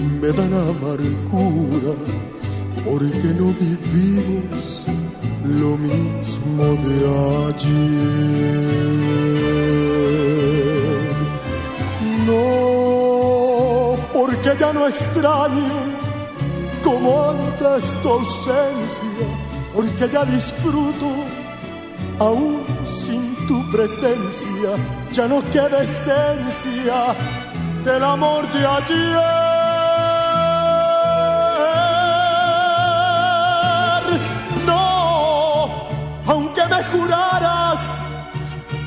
me dan amargura, porque no vivimos lo mismo de ayer. No, porque ya no extraño como antes tu ausencia, porque ya disfruto aún sin tu presencia, ya no queda esencia del amor de ayer. Me juraras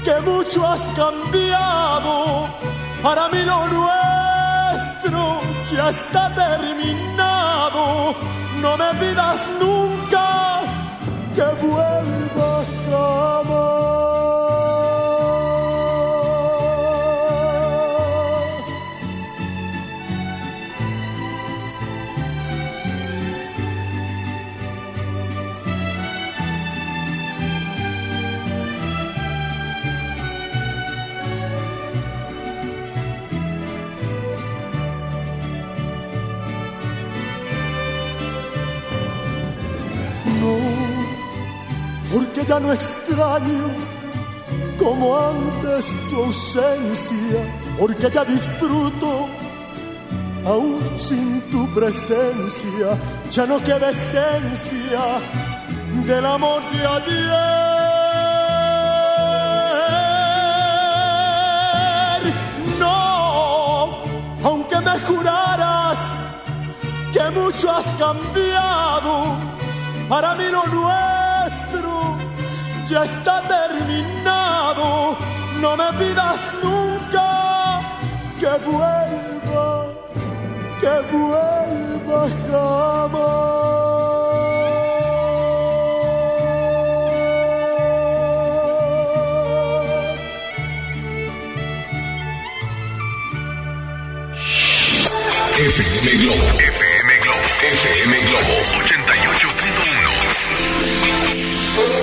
que mucho has cambiado, para mí lo nuestro ya está terminado. No me pidas nunca que vuelva jamás. Ya no extraño como antes tu ausencia, porque ya disfruto aún sin tu presencia, ya no queda esencia del amor de ayer. No, aunque me juraras que mucho has cambiado, para mí lo nuestro ya está terminado. No me pidas nunca que vuelva, que vuelva jamás. FM Globo. FM Globo. FM Globo 88.1.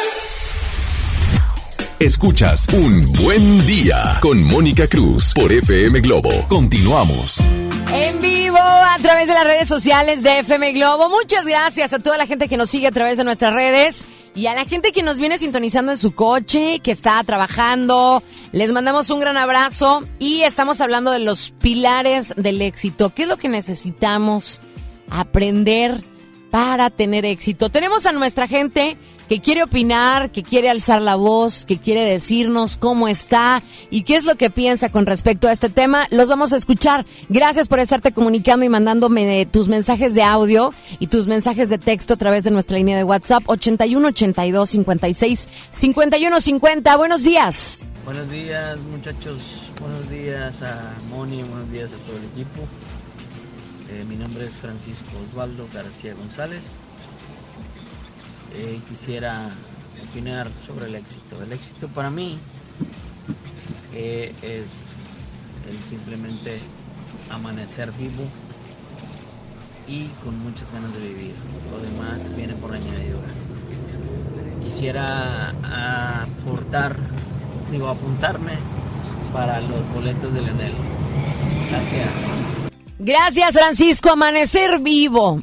Escuchas Un Buen Día con Mónica Cruz por FM Globo. Continuamos. En vivo a través de las redes sociales de FM Globo. Muchas gracias a toda la gente que nos sigue a través de nuestras redes y a la gente que nos viene sintonizando en su coche, que está trabajando. Les mandamos un gran abrazo y estamos hablando de los pilares del éxito. ¿Qué es lo que necesitamos aprender para tener éxito? Tenemos a nuestra gente que quiere opinar, que quiere alzar la voz, que quiere decirnos cómo está y qué es lo que piensa con respecto a este tema. Los vamos a escuchar. Gracias por estarte comunicando y mandándome tus mensajes de audio y tus mensajes de texto a través de nuestra línea de WhatsApp 81 82 56 51 50. Buenos días. Buenos días muchachos, buenos días a Moni, buenos días a todo el equipo. Eh, mi nombre es Francisco Osvaldo García González. Eh, quisiera opinar sobre el éxito. El éxito para mí eh, es el simplemente amanecer vivo y con muchas ganas de vivir. Lo demás viene por añadidura. Quisiera aportar, digo, apuntarme para los boletos de Leonel. Gracias. Gracias, Francisco. Amanecer vivo.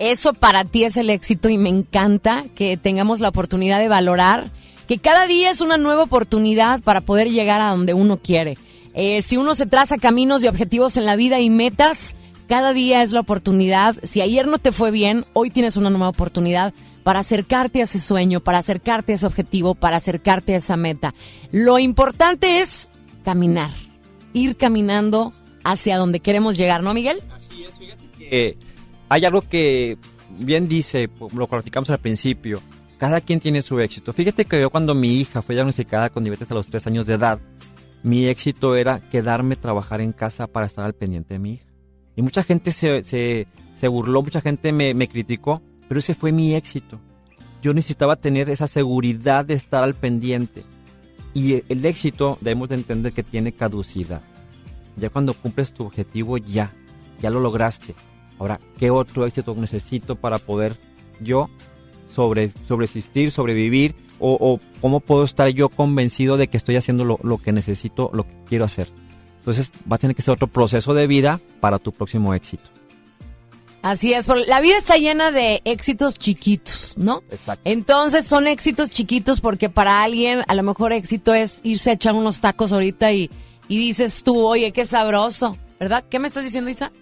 Eso para ti es el éxito y me encanta que tengamos la oportunidad de valorar que cada día es una nueva oportunidad para poder llegar a donde uno quiere. Eh, si uno se traza caminos y objetivos en la vida y metas, cada día es la oportunidad. Si ayer no te fue bien, hoy tienes una nueva oportunidad para acercarte a ese sueño, para acercarte a ese objetivo, para acercarte a esa meta. Lo importante es caminar, ir caminando hacia donde queremos llegar, ¿no, Miguel? Eh, hay algo que bien dice, lo platicamos al principio, cada quien tiene su éxito. Fíjate que yo cuando mi hija fue diagnosticada con diabetes a los tres años de edad, mi éxito era quedarme trabajar en casa para estar al pendiente de mi hija. Y mucha gente se, se, se burló, mucha gente me, me criticó, pero ese fue mi éxito. Yo necesitaba tener esa seguridad de estar al pendiente. Y el éxito debemos de entender que tiene caducidad. Ya cuando cumples tu objetivo, ya, ya lo lograste. Ahora, ¿qué otro éxito necesito para poder yo sobre, sobreexistir, sobrevivir? O, o cómo puedo estar yo convencido de que estoy haciendo lo, lo que necesito, lo que quiero hacer? Entonces va a tener que ser otro proceso de vida para tu próximo éxito. Así es, la vida está llena de éxitos chiquitos, ¿no? Exacto. Entonces son éxitos chiquitos porque para alguien a lo mejor éxito es irse a echar unos tacos ahorita y, y dices tú, oye, qué sabroso, ¿verdad? ¿Qué me estás diciendo, Isa?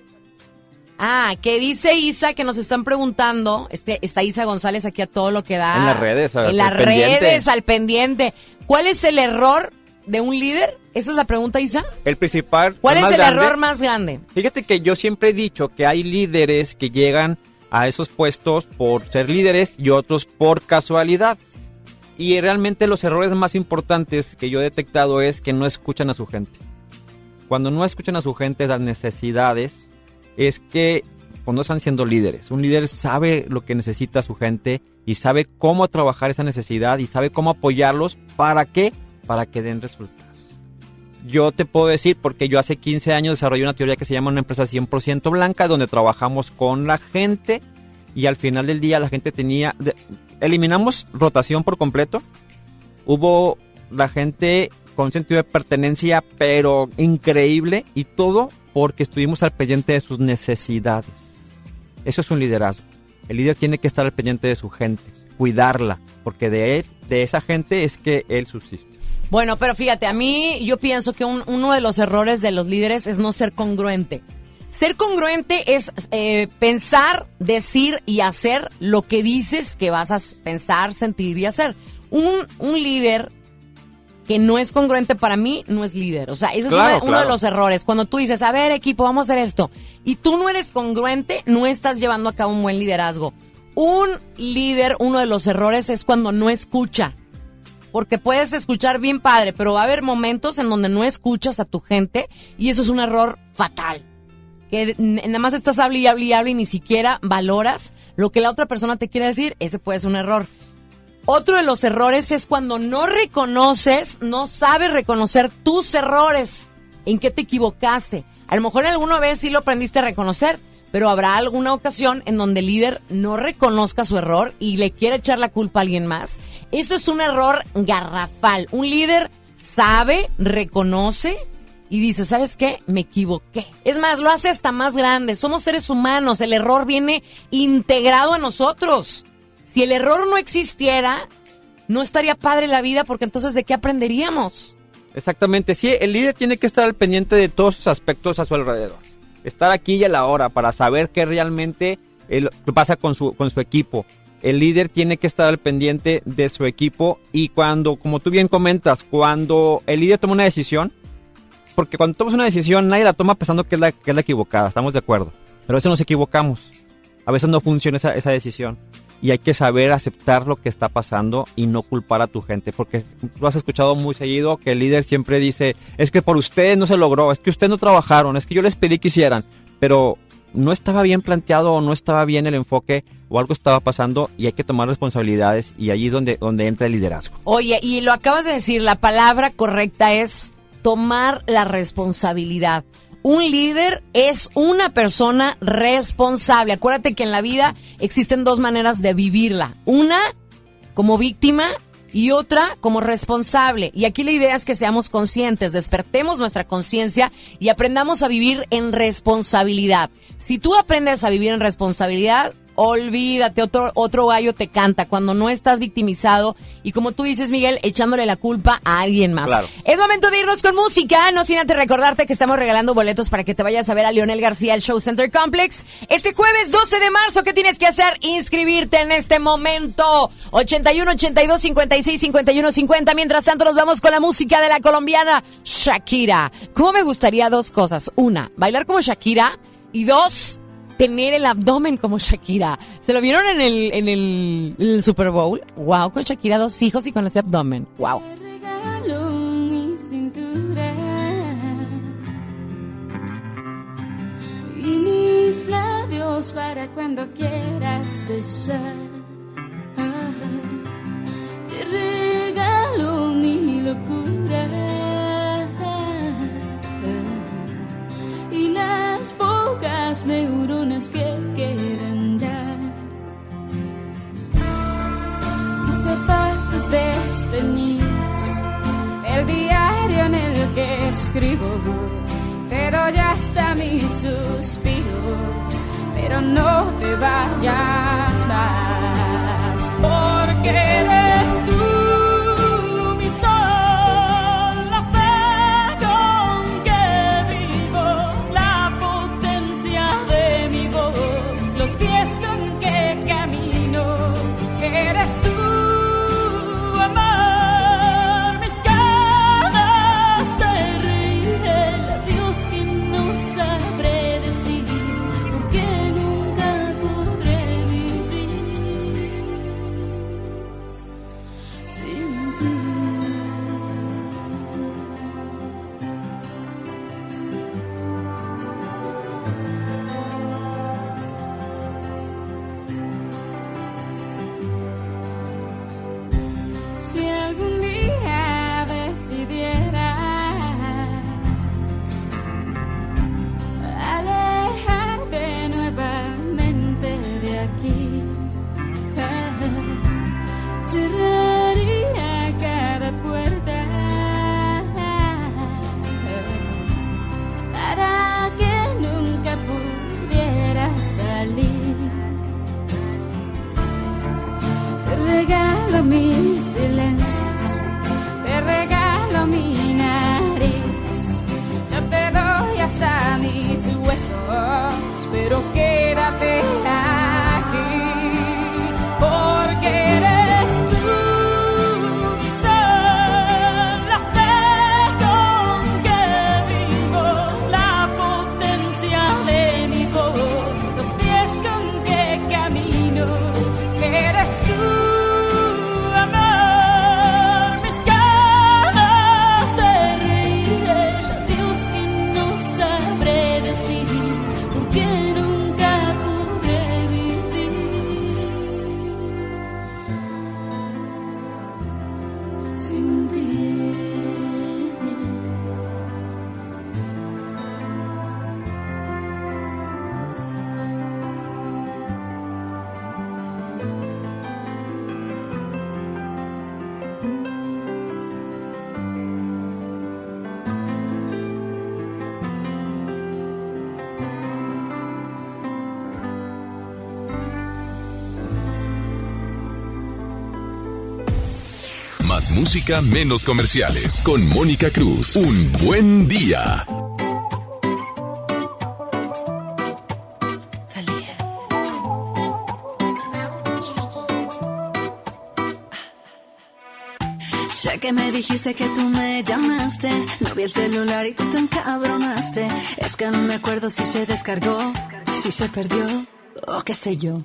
Ah, que dice Isa que nos están preguntando, este, está Isa González aquí a todo lo que da. En las redes, a- En las al pendiente. redes, al pendiente. ¿Cuál es el error de un líder? Esa es la pregunta, Isa. El principal. ¿Cuál es el grande- error más grande? Fíjate que yo siempre he dicho que hay líderes que llegan a esos puestos por ser líderes y otros por casualidad. Y realmente los errores más importantes que yo he detectado es que no escuchan a su gente. Cuando no escuchan a su gente las necesidades, es que no están siendo líderes. Un líder sabe lo que necesita su gente y sabe cómo trabajar esa necesidad y sabe cómo apoyarlos. ¿Para qué? Para que den resultados. Yo te puedo decir, porque yo hace 15 años desarrollé una teoría que se llama una empresa 100% blanca, donde trabajamos con la gente y al final del día la gente tenía... eliminamos rotación por completo. Hubo la gente con sentido de pertenencia, pero increíble, y todo porque estuvimos al pendiente de sus necesidades. Eso es un liderazgo. El líder tiene que estar al pendiente de su gente, cuidarla, porque de él, de esa gente es que él subsiste. Bueno, pero fíjate, a mí yo pienso que un- uno de los errores de los líderes es no ser congruente. Ser congruente es eh, pensar, decir y hacer lo que dices que vas a pensar, sentir y hacer. Un, un líder que no es congruente para mí no es líder. O sea, ese Claro, es uno, de los errores. Cuando tú dices, a ver equipo, vamos a hacer esto, y tú no eres congruente, no estás llevando a cabo un buen liderazgo. Un líder, uno de los errores es cuando no escucha. Porque puedes escuchar bien padre, pero va a haber momentos en donde no escuchas a tu gente y eso es un error fatal. Que nada más estás hable y hable y hable y ni siquiera valoras lo que la otra persona te quiere decir, ese puede ser un error. Otro de los errores es cuando no reconoces, no sabes reconocer tus errores, en qué te equivocaste. A lo mejor alguna vez sí lo aprendiste a reconocer, pero habrá alguna ocasión en donde el líder no reconozca su error y le quiere echar la culpa a alguien más. Eso es un error garrafal. Un líder sabe, reconoce y dice, ¿sabes qué? Me equivoqué. Es más, lo hace hasta más grande. Somos seres humanos, el error viene integrado a nosotros. Si el error no existiera, no estaría padre la vida porque entonces ¿de qué aprenderíamos? Exactamente, sí, el líder tiene que estar al pendiente de todos sus aspectos a su alrededor. Estar aquí y a la hora para saber qué realmente eh, pasa con su, con su equipo. El líder tiene que estar al pendiente de su equipo y cuando, como tú bien comentas, cuando el líder toma una decisión, porque cuando tomas una decisión nadie la toma pensando que es la, que es la equivocada, estamos de acuerdo. Pero a veces nos equivocamos, a veces no funciona esa, esa decisión y hay que saber aceptar lo que está pasando y no culpar a tu gente, porque lo has escuchado muy seguido que el líder siempre dice, es que por ustedes no se logró, es que ustedes no trabajaron, es que yo les pedí que hicieran, pero no estaba bien planteado o no estaba bien el enfoque o algo estaba pasando y hay que tomar responsabilidades y allí es donde, donde entra el liderazgo. Oye, y lo acabas de decir, la palabra correcta es tomar la responsabilidad. Un líder es una persona responsable. Acuérdate que en la vida existen dos maneras de vivirla. Una como víctima y otra como responsable. Y aquí la idea es que seamos conscientes, despertemos nuestra conciencia y aprendamos a vivir en responsabilidad. Si tú aprendes a vivir en responsabilidad, olvídate, otro, otro gallo te canta cuando no estás victimizado y como tú dices, Miguel, echándole la culpa a alguien más. Claro. Es momento de irnos con música, no sin antes recordarte que estamos regalando boletos para que te vayas a ver a Lionel García al Show Center Complex. Este jueves 12 de marzo, ¿qué tienes que hacer? Inscribirte en este momento. 81 82 56 51 50. Mientras tanto, nos vamos con la música de la colombiana Shakira. ¿Cómo me gustaría dos cosas? Una, bailar como Shakira y dos, tener el abdomen como Shakira. ¿Se lo vieron en el, en el, el Super Bowl? Wow, con Shakira dos hijos y con ese abdomen. Wow. mis labios para cuando quieras besar. Te regalo mi locura las pocas neuronas que quedan ya. Mis zapatos desteñidos, el diario en el que escribo, te doy hasta mis suspiros, pero no te vayas más, porque eres música, menos comerciales. Con Mónica Cruz. Un buen día. Sé que me dijiste que tú me llamaste. No vi el celular y tú te encabronaste. Es que no me acuerdo si se descargó, si se perdió o qué sé yo.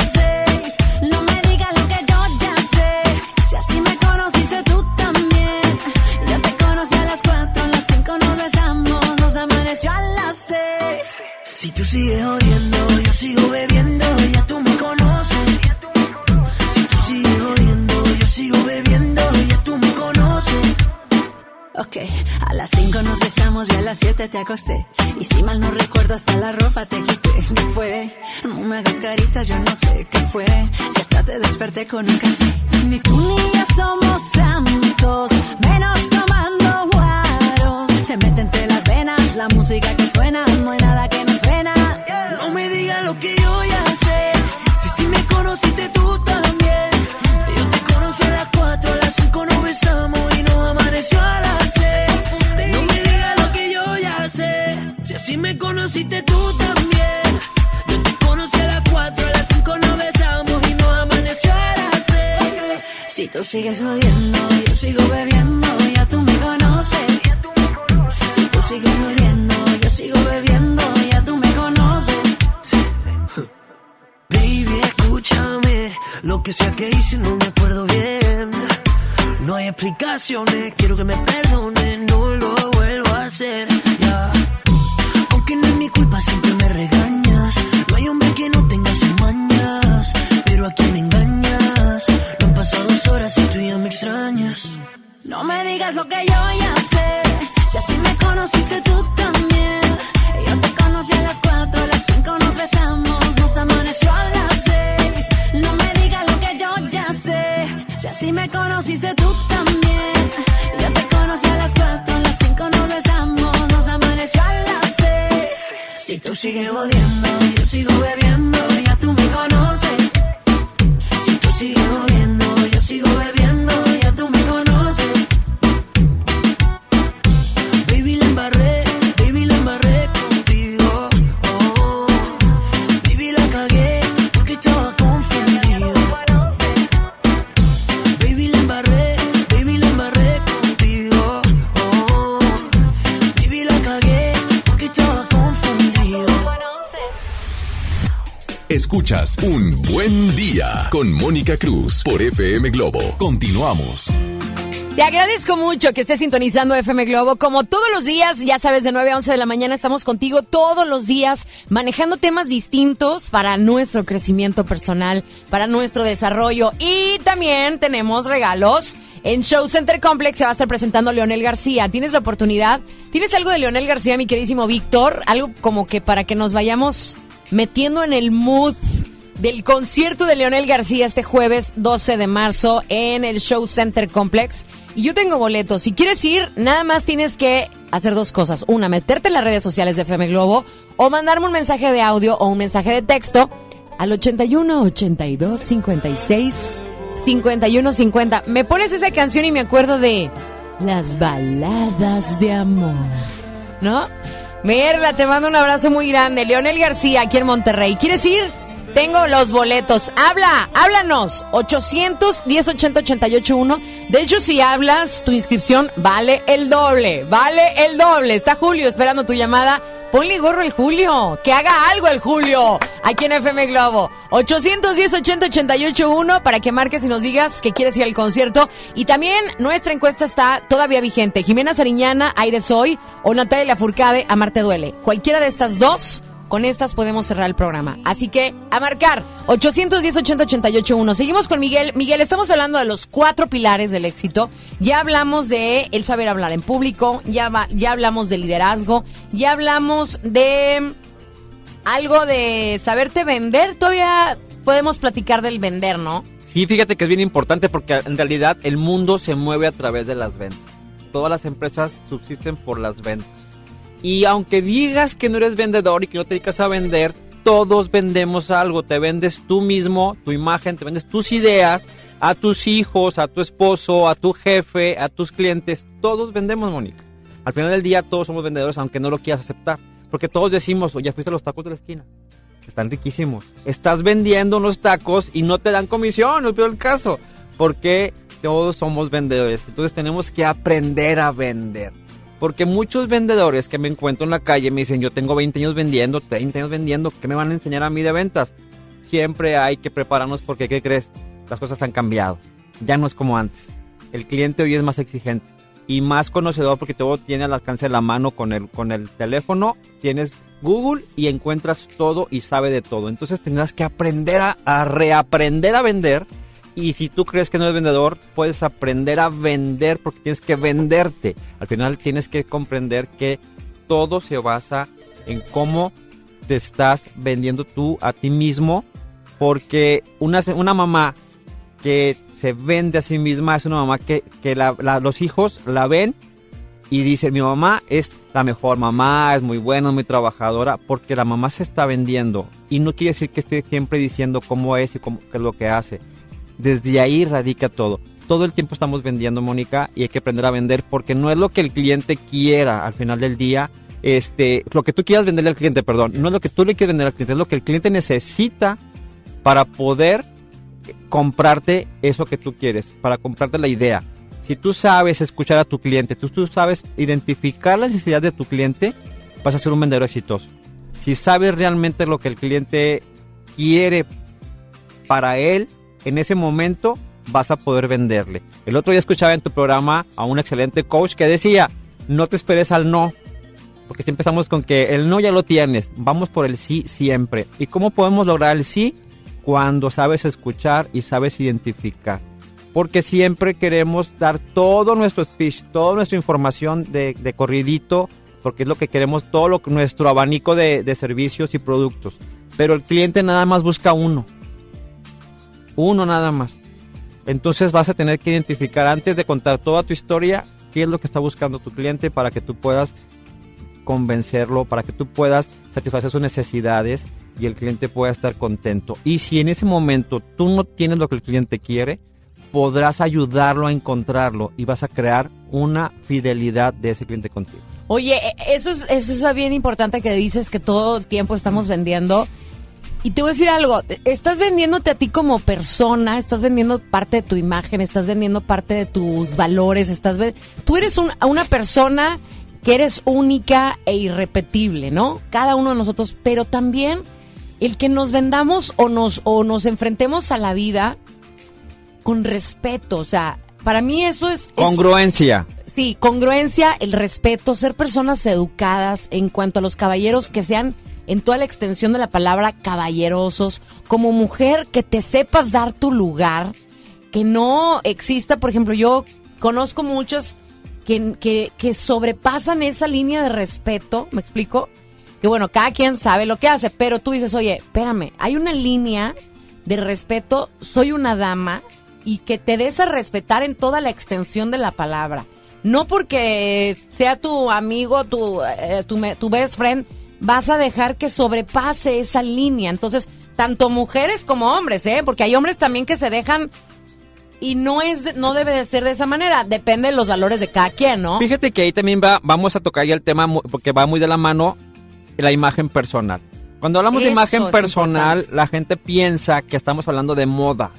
7 te acosté. Y si mal no recuerdo, hasta la ropa te quité. ¿Qué fue? No me hagas caritas, yo no sé qué fue. Si hasta te desperté con un café. Que sea que hice no me acuerdo bien. No hay explicaciones, quiero que me perdones, no lo vuelvo a hacer. Ya. Aunque no es mi culpa, siempre me regañas. No hay hombre que no tenga sus mañas. Pero a quien engañas. No han pasado dos horas y tú ya me extrañas. No me digas lo que yo ya sé. Si así me conociste tú también. Conociste tú también. Yo te conocí a las 4, a las 5 nos besamos, nos amaneció a las 6. Si tú sigues odiando, yo sigo Un Buen Día con Mónica Cruz por FM Globo. Continuamos. Te agradezco mucho que estés sintonizando FM Globo. Como todos los días, ya sabes, de 9 a 11 de la mañana estamos contigo todos los días manejando temas distintos para nuestro crecimiento personal, para nuestro desarrollo. Y también tenemos regalos. En Show Center Complex se va a estar presentando Leonel García. ¿Tienes la oportunidad? ¿Tienes algo de Leonel García, mi queridísimo Víctor? Algo como que para que nos vayamos metiendo en el mood del concierto de Leonel García este jueves 12 de marzo en el Show Center Complex. Y yo tengo boletos. Si quieres ir, nada más tienes que hacer dos cosas. Una, meterte en las redes sociales de FM Globo o mandarme un mensaje de audio o un mensaje de texto al 81 82 56 51 50. Me pones esa canción y me acuerdo de las baladas de amor. ¿No? Merla, te mando un abrazo muy grande. Leonel García, aquí en Monterrey. ¿Quieres ir? Tengo los boletos. Habla, háblanos. 810 80 88 1. De hecho, si hablas, tu inscripción vale el doble. Vale el doble. Está Julio esperando tu llamada. Ponle gorro el Julio. Que haga algo el Julio. Aquí en FM Globo. 810 80 88 1 para que marques y nos digas que quieres ir al concierto. Y también nuestra encuesta está todavía vigente. Jimena Sariñana, Aire Soy o Natalia Furcade, Amarte Duele. Cualquiera de estas dos con estas podemos cerrar el programa. Así que a marcar 810 80 88 1. Seguimos con Miguel. Miguel, estamos hablando de los cuatro pilares del éxito. Ya hablamos de el saber hablar en público, ya, ya hablamos de liderazgo, ya hablamos de algo de saberte vender. Todavía podemos platicar del vender, ¿no? Sí, fíjate que es bien importante porque en realidad el mundo se mueve a través de las ventas. Todas las empresas subsisten por las ventas. Y aunque digas que no eres vendedor y que no te dedicas a vender, todos vendemos algo. Te vendes tú mismo, tu imagen, te vendes tus ideas a tus hijos, a tu esposo, a tu jefe, a tus clientes. Todos vendemos, Mónica. Al final del día todos somos vendedores aunque no lo quieras aceptar. Porque todos decimos, oye, fuiste a los tacos de la esquina. Están riquísimos. Estás vendiendo unos tacos y no te dan comisión, no peor el caso. Porque todos somos vendedores. Entonces tenemos que aprender a vender. Porque muchos vendedores que me encuentro en la calle me dicen, yo tengo 20 años vendiendo, 30 años vendiendo, ¿qué me van a enseñar a mí de ventas? Siempre hay que prepararnos porque, ¿qué crees? Las cosas han cambiado. Ya no es como antes. El cliente hoy es más exigente y más conocedor porque todo tiene al alcance de la mano con el, con el teléfono. Tienes Google y encuentras todo y sabe de todo. Entonces tendrás que aprender a, a reaprender a vender Y si tú crees que no eres vendedor, puedes aprender a vender porque tienes que venderte. Al final tienes que comprender que todo se basa en cómo te estás vendiendo tú a ti mismo. Porque una, una mamá que se vende a sí misma es una mamá que, que los hijos la ven y dicen, mi mamá es la mejor mamá, es muy buena, es muy trabajadora, porque la mamá se está vendiendo. Y no quiere decir que esté siempre diciendo cómo es y cómo, qué es lo que hace. Desde ahí radica todo. Todo el tiempo estamos vendiendo, Mónica, y hay que aprender a vender porque no es lo que el cliente quiera al final del día. Este, lo que tú quieras venderle al cliente, perdón, no es lo que tú le quieres vender al cliente, es lo que el cliente necesita para poder comprarte eso que tú quieres, para comprarte la idea. Si tú sabes escuchar a tu cliente, tú, tú sabes identificar la necesidad de tu cliente, vas a ser un vendedor exitoso. Si sabes realmente lo que el cliente quiere para él, en ese momento vas a poder venderle. El otro día escuchaba en tu programa a un excelente coach que decía, no te esperes al no, porque siempre estamos con que el no ya lo tienes, vamos por el sí siempre. ¿Y cómo podemos lograr el sí? Cuando sabes escuchar y sabes identificar. Porque siempre queremos dar todo nuestro speech, toda nuestra información de, de corridito, porque es lo que queremos, todo nuestro abanico de, de servicios y productos. Pero el cliente nada más busca uno. Uno nada más. Entonces vas a tener que identificar antes de contar toda tu historia qué es lo que está buscando tu cliente para que tú puedas convencerlo, para que tú puedas satisfacer sus necesidades y el cliente pueda estar contento. Y si en ese momento tú no tienes lo que el cliente quiere, podrás ayudarlo a encontrarlo y vas a crear una fidelidad de ese cliente contigo. Oye, e- eso es, eso es bien importante que dices que todo el tiempo estamos vendiendo. Y te voy a decir algo, estás vendiéndote a ti como persona, estás vendiendo parte de tu imagen, estás vendiendo parte de tus valores, estás tú eres un- una persona que eres única e irrepetible, ¿no? Cada uno de nosotros, pero también el que nos vendamos o nos o nos enfrentemos a la vida con respeto, o sea, para mí eso es, es Congruencia. Sí, congruencia, el respeto, ser personas educadas en cuanto a los caballeros que sean en toda la extensión de la palabra caballerosos, como mujer que te sepas dar tu lugar, que no exista, por ejemplo, yo conozco muchas que, que, que sobrepasan esa línea de respeto, ¿me explico? Que bueno, cada quien sabe lo que hace, pero tú dices, oye, espérame, hay una línea de respeto, soy una dama, y que te des a respetar en toda la extensión de la palabra. No porque sea tu amigo, tu, eh, tu, tu best friend, vas a dejar que sobrepase esa línea. Entonces, tanto mujeres como hombres, ¿eh? Porque hay hombres también que se dejan y no es no debe de ser de esa manera. Depende de los valores de cada quien, ¿no? Fíjate que ahí también va, vamos a tocar ya el tema porque va muy de la mano la imagen personal. Cuando hablamos de imagen personal, la gente piensa que estamos hablando de moda,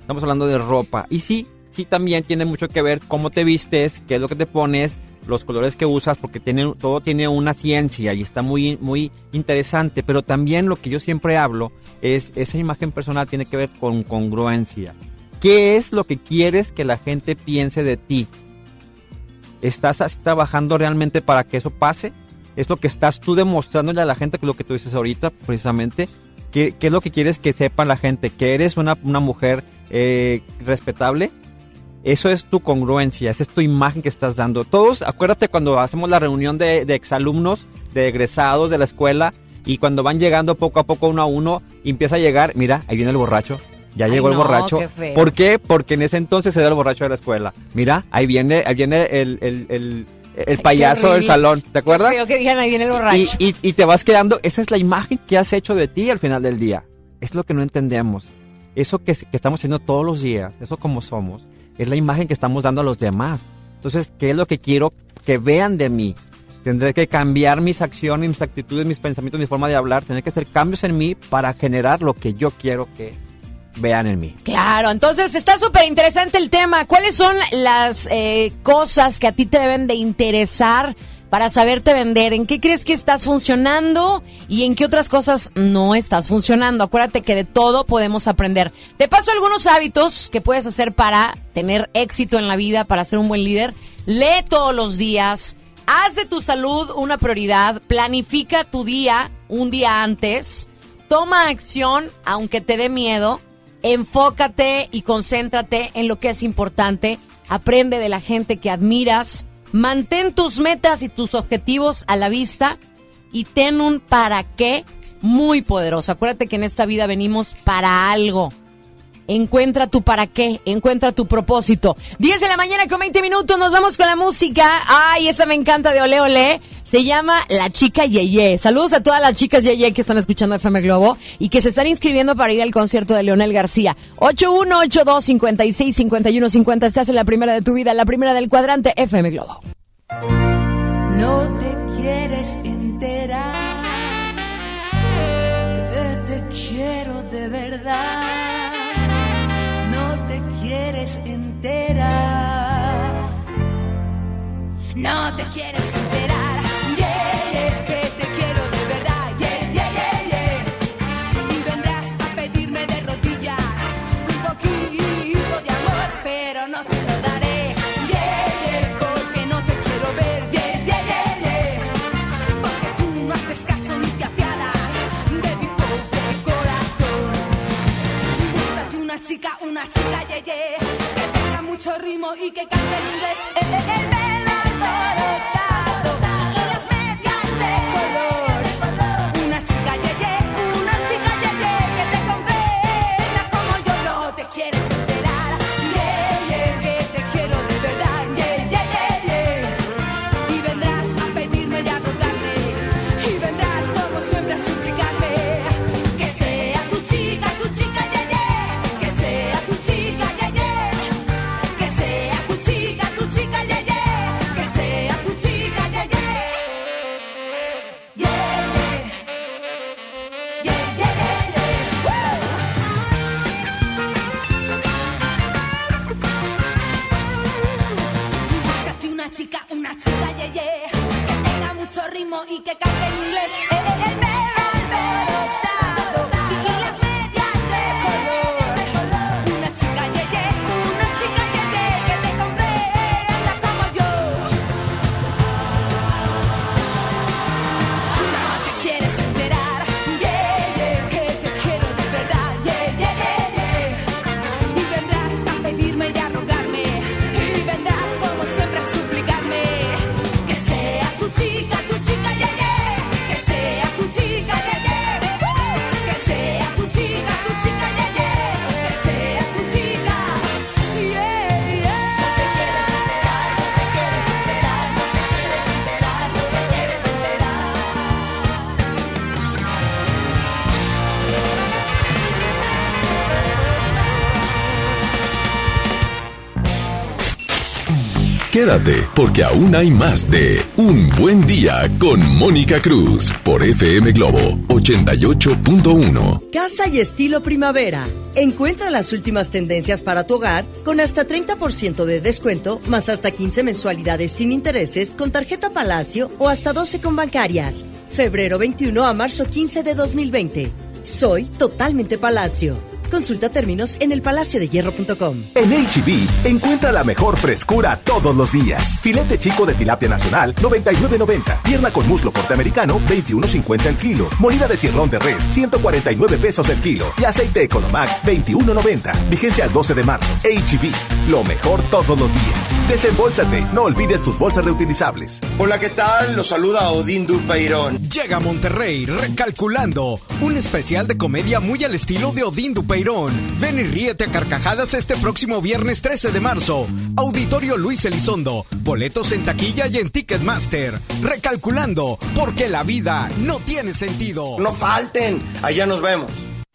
estamos hablando de ropa. Y sí, sí también tiene mucho que ver cómo te vistes, qué es lo que te pones, los colores que usas, porque tiene, todo tiene una ciencia y está muy, muy interesante. Pero también lo que yo siempre hablo es esa imagen personal tiene que ver con congruencia. ¿Qué es lo que quieres que la gente piense de ti? ¿Estás trabajando realmente para que eso pase? ¿Es lo que estás tú demostrándole a la gente, que lo que tú dices ahorita, precisamente? ¿Qué, es lo que quieres que sepan la gente? ¿Que eres una, una mujer eh, respetable? Eso es tu congruencia, esa es tu imagen que estás dando. Todos, acuérdate cuando hacemos la reunión de, de exalumnos, de egresados de la escuela, y cuando van llegando poco a poco uno a uno, empieza a llegar, mira, ahí viene el borracho. Ya Ay, llegó el borracho. qué. ¿Por qué? Porque en ese entonces era el borracho de la escuela. Mira, ahí viene, ahí viene el, el, el, el payaso del salón. ¿Te acuerdas? Feo que digan ahí viene el borracho. Y, y- y te vas quedando, esa es la imagen que has hecho de ti al final del día. Es lo que no entendemos. Eso que, que estamos haciendo todos los días, eso como somos, es la imagen que estamos dando a los demás. Entonces, ¿qué es lo que quiero que vean de mí? Tendré que cambiar mis acciones, mis actitudes, mis pensamientos, mi forma de hablar. Tendré que hacer cambios en mí para generar lo que yo quiero que vean en mí. Claro, entonces está súper interesante el tema. ¿Cuáles son las eh, cosas que a ti te deben de interesar para saberte vender? ¿En qué crees que estás funcionando y en qué otras cosas no estás funcionando? Acuérdate que de todo podemos aprender. Te paso algunos hábitos que puedes hacer para tener éxito en la vida, para ser un buen líder. Lee todos los días. Haz de tu salud una prioridad. Planifica tu día un día antes. Toma acción aunque te dé miedo. enfócate y concéntrate en lo que es importante. Aprende de la gente que admiras. Mantén tus metas y tus objetivos a la vista y ten un para qué muy poderoso. Acuérdate que en esta vida venimos para algo. Encuentra tu para qué, encuentra tu propósito. 10 de la mañana con 20 minutos, nos vamos con la música. Ay, esa me encanta de Ole Ole. Se llama La Chica Yeye. Saludos a todas las chicas Yeye que están escuchando FM Globo y que se están inscribiendo para ir al concierto de Leonel García. 8182-565150. Estás en la primera de tu vida, la primera del cuadrante FM Globo. No te quieres enterar te quiero de verdad. No te quieres enterar. No te quieres enterar. Una chica, chica, yeah, que tenga mucho ritmo y que cante en inglés. Eh, eh, el Una. Chica, chica, yeah, que tenga mucho ritmo y que cante en inglés. Eh, eh, el Quédate, porque aún hay más de Un Buen Día con Mónica Cruz por FM Globo 88.1. Casa y estilo primavera. Encuentra las últimas tendencias para tu hogar con hasta 30% de descuento, más hasta 15 mensualidades sin intereses con tarjeta Palacio o hasta 12 con bancarias. Febrero 21 a marzo 15 de 2020. Soy totalmente Palacio. Consulta términos en elpalaciodehierro.com. En HB, encuentra la mejor frescura todos los días. Filete chico de tilapia nacional, 99.90. Pierna con muslo norteamericano, 21.50 el kilo. Molida de cirrón de res, 149 pesos el kilo. Y aceite Economax, 21.90. Vigencia al 12 de marzo. HB, lo mejor todos los días. Desembolsate, no olvides tus bolsas reutilizables. Hola, ¿qué tal? Los saluda Odín Dupeirón. Llega a Monterrey recalculando un especial de comedia muy al estilo de Odín Dupeirón. Ven y ríete a carcajadas este próximo viernes 13 de marzo. Auditorio Luis Elizondo. Boletos en taquilla y en Ticketmaster. Recalculando, porque la vida no tiene sentido. No falten, allá nos vemos.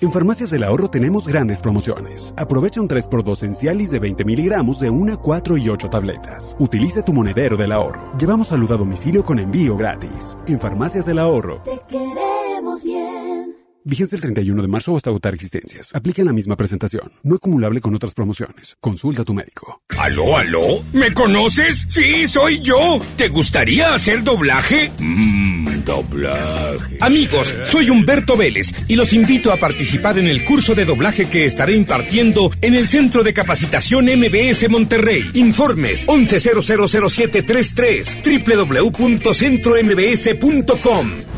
En Farmacias del Ahorro tenemos grandes promociones. Aprovecha un 3x2 en Cialis de 20 miligramos de 1, 4 y 8 tabletas. Utiliza tu monedero del ahorro. Llevamos salud a domicilio con envío gratis. En Farmacias del Ahorro. Te queremos bien. Vigencia el 31 de marzo hasta agotar existencias. Aplica en la misma presentación. No acumulable con otras promociones. Consulta a tu médico. ¿Aló, aló? ¿Me conoces? Sí, soy yo. ¿Te gustaría hacer doblaje? Mmm, doblaje. Amigos, soy Humberto Vélez y los invito a participar en el curso de doblaje que estaré impartiendo en el Centro de Capacitación MBS Monterrey. Informes 11000733 www.centrombs.com.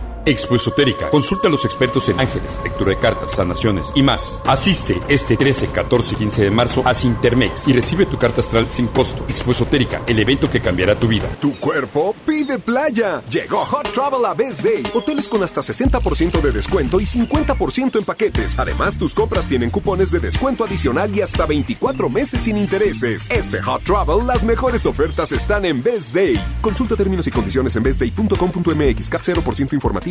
Expo Esotérica. Consulta a los expertos en ángeles, lectura de cartas, sanaciones y más. Asiste este 13, 14 y 15 de marzo a Sintermex y recibe tu carta astral sin costo. Expo Esotérica, el evento que cambiará tu vida. Tu cuerpo pide playa. Llegó Hot Travel a Best Day. Hoteles con hasta 60% de descuento y 50% en paquetes. Además, tus compras tienen cupones de descuento adicional y hasta 24 meses sin intereses. Este Hot Travel, las mejores ofertas están en Best Day. Consulta términos y condiciones en bestday.com.mx. CAT 0% informativo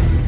you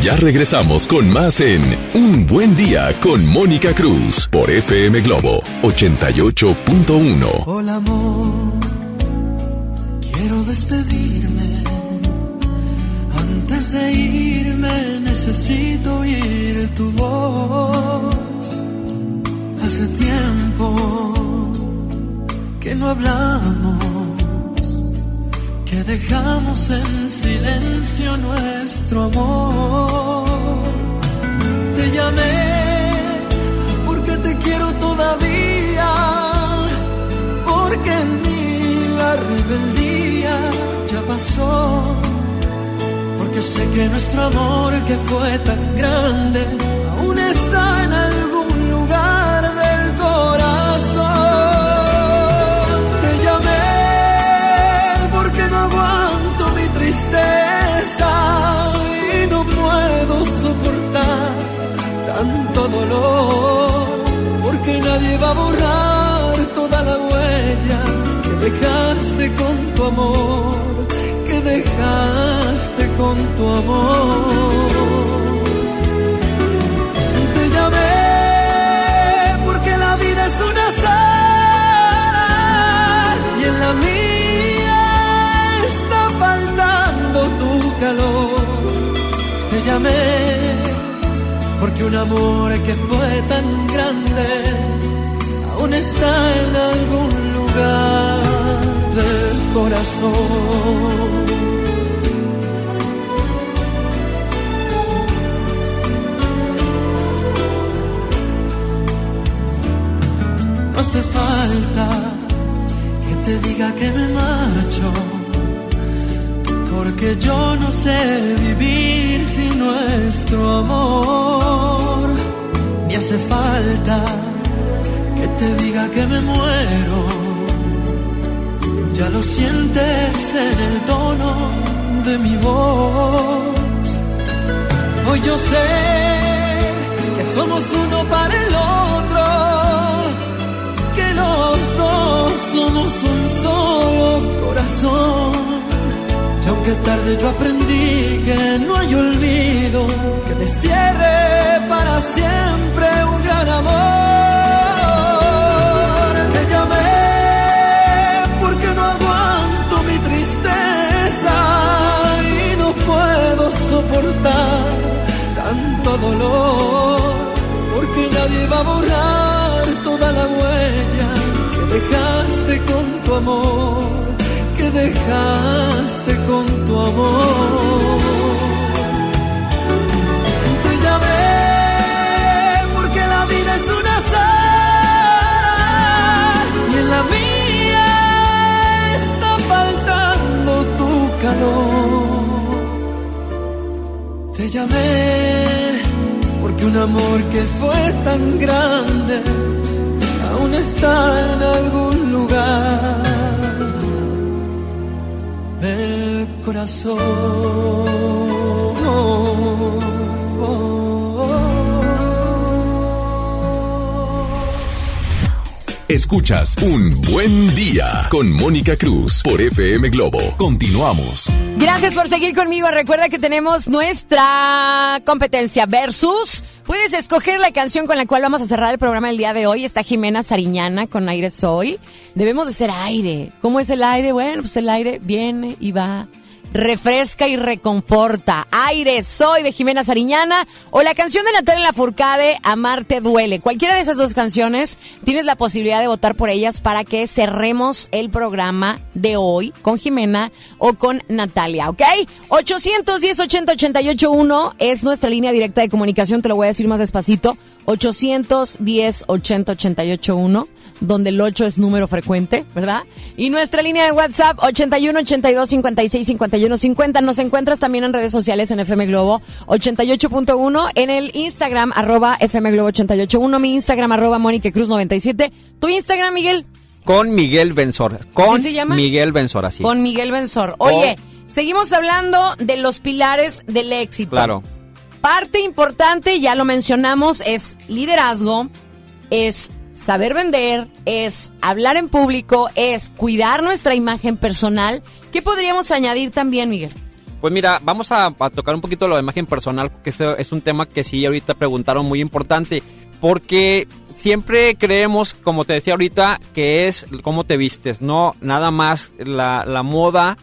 Ya regresamos con más en Un Buen Día con Mónica Cruz por FM Globo 88.1. Hola amor, quiero despedirme. Antes de irme necesito oír tu voz. Hace tiempo que no hablamos, que dejamos en silencio nuestro amor. Te llamé porque te quiero todavía, porque en mí la rebeldía ya pasó, porque sé que nuestro amor que fue tan grande aún está en algún lugar del corazón. Porque nadie va a borrar toda la huella que dejaste con tu amor, que dejaste con tu amor. Te llamé porque la vida es una sal y en la mía está faltando tu calor. Te llamé porque un amor que fue tan grande aún está en algún lugar del corazón. No hace falta que te diga que me marcho, porque yo no sé vivir sin nuestro amor. Me hace falta que te diga que me muero, ya lo sientes en el tono de mi voz. Hoy yo sé que somos uno para el otro que los dos corazón. Aunque tarde yo aprendí que no hay olvido que destierre para siempre un gran amor. Te llamé porque no aguanto mi tristeza y no puedo soportar tanto dolor. Porque nadie va a borrar toda la huella que dejaste con tu amor, que dejaste con tu amor. Te llamé porque la vida es un azar y en la mía está faltando tu calor. Te llamé porque un amor que fue tan grande aún está en algún lugar corazón. Escuchas Un Buen Día con Mónica Cruz por FM Globo. Continuamos. Gracias por seguir conmigo. Recuerda que tenemos nuestra competencia versus. Puedes escoger la canción con la cual vamos a cerrar el programa del día de hoy. Está Jimena Sariñana con Aire Soy. Debemos de ser aire. ¿Cómo es el aire? Bueno, pues el aire viene y va. Refresca y reconforta. Aire Soy de Jimena Sariñana o la canción de Natalia Lafourcade, Amarte Duele. Cualquiera de esas dos canciones tienes la posibilidad de votar por ellas para que cerremos el programa de hoy con Jimena o con Natalia, ¿ok? 810 80 88 1 es nuestra línea directa de comunicación, te lo voy a decir más despacito. 810 80 88 1 donde el 8 es número frecuente, ¿verdad? Y nuestra línea de WhatsApp 81 82 56 51 50. Nos encuentras también en redes sociales en FM Globo 88.1, en el Instagram arroba FM Globo 88.1, mi Instagram arroba Mónica Cruz 97. ¿Tu Instagram, Miguel? Con Miguel Benzor. Con ¿Así se llama? Miguel Benzor, así. Con Miguel Benzor. Oye, seguimos hablando de los pilares del éxito. Claro. Parte importante, ya lo mencionamos, es liderazgo, es saber vender, es hablar en público, es cuidar nuestra imagen personal. ¿Qué podríamos añadir también, Miguel? Pues mira, vamos a, a tocar un poquito lo de imagen personal, porque ese es un tema que sí ahorita preguntaron muy importante. Porque siempre creemos, como te decía ahorita, que es cómo te vistes, no nada más la, la moda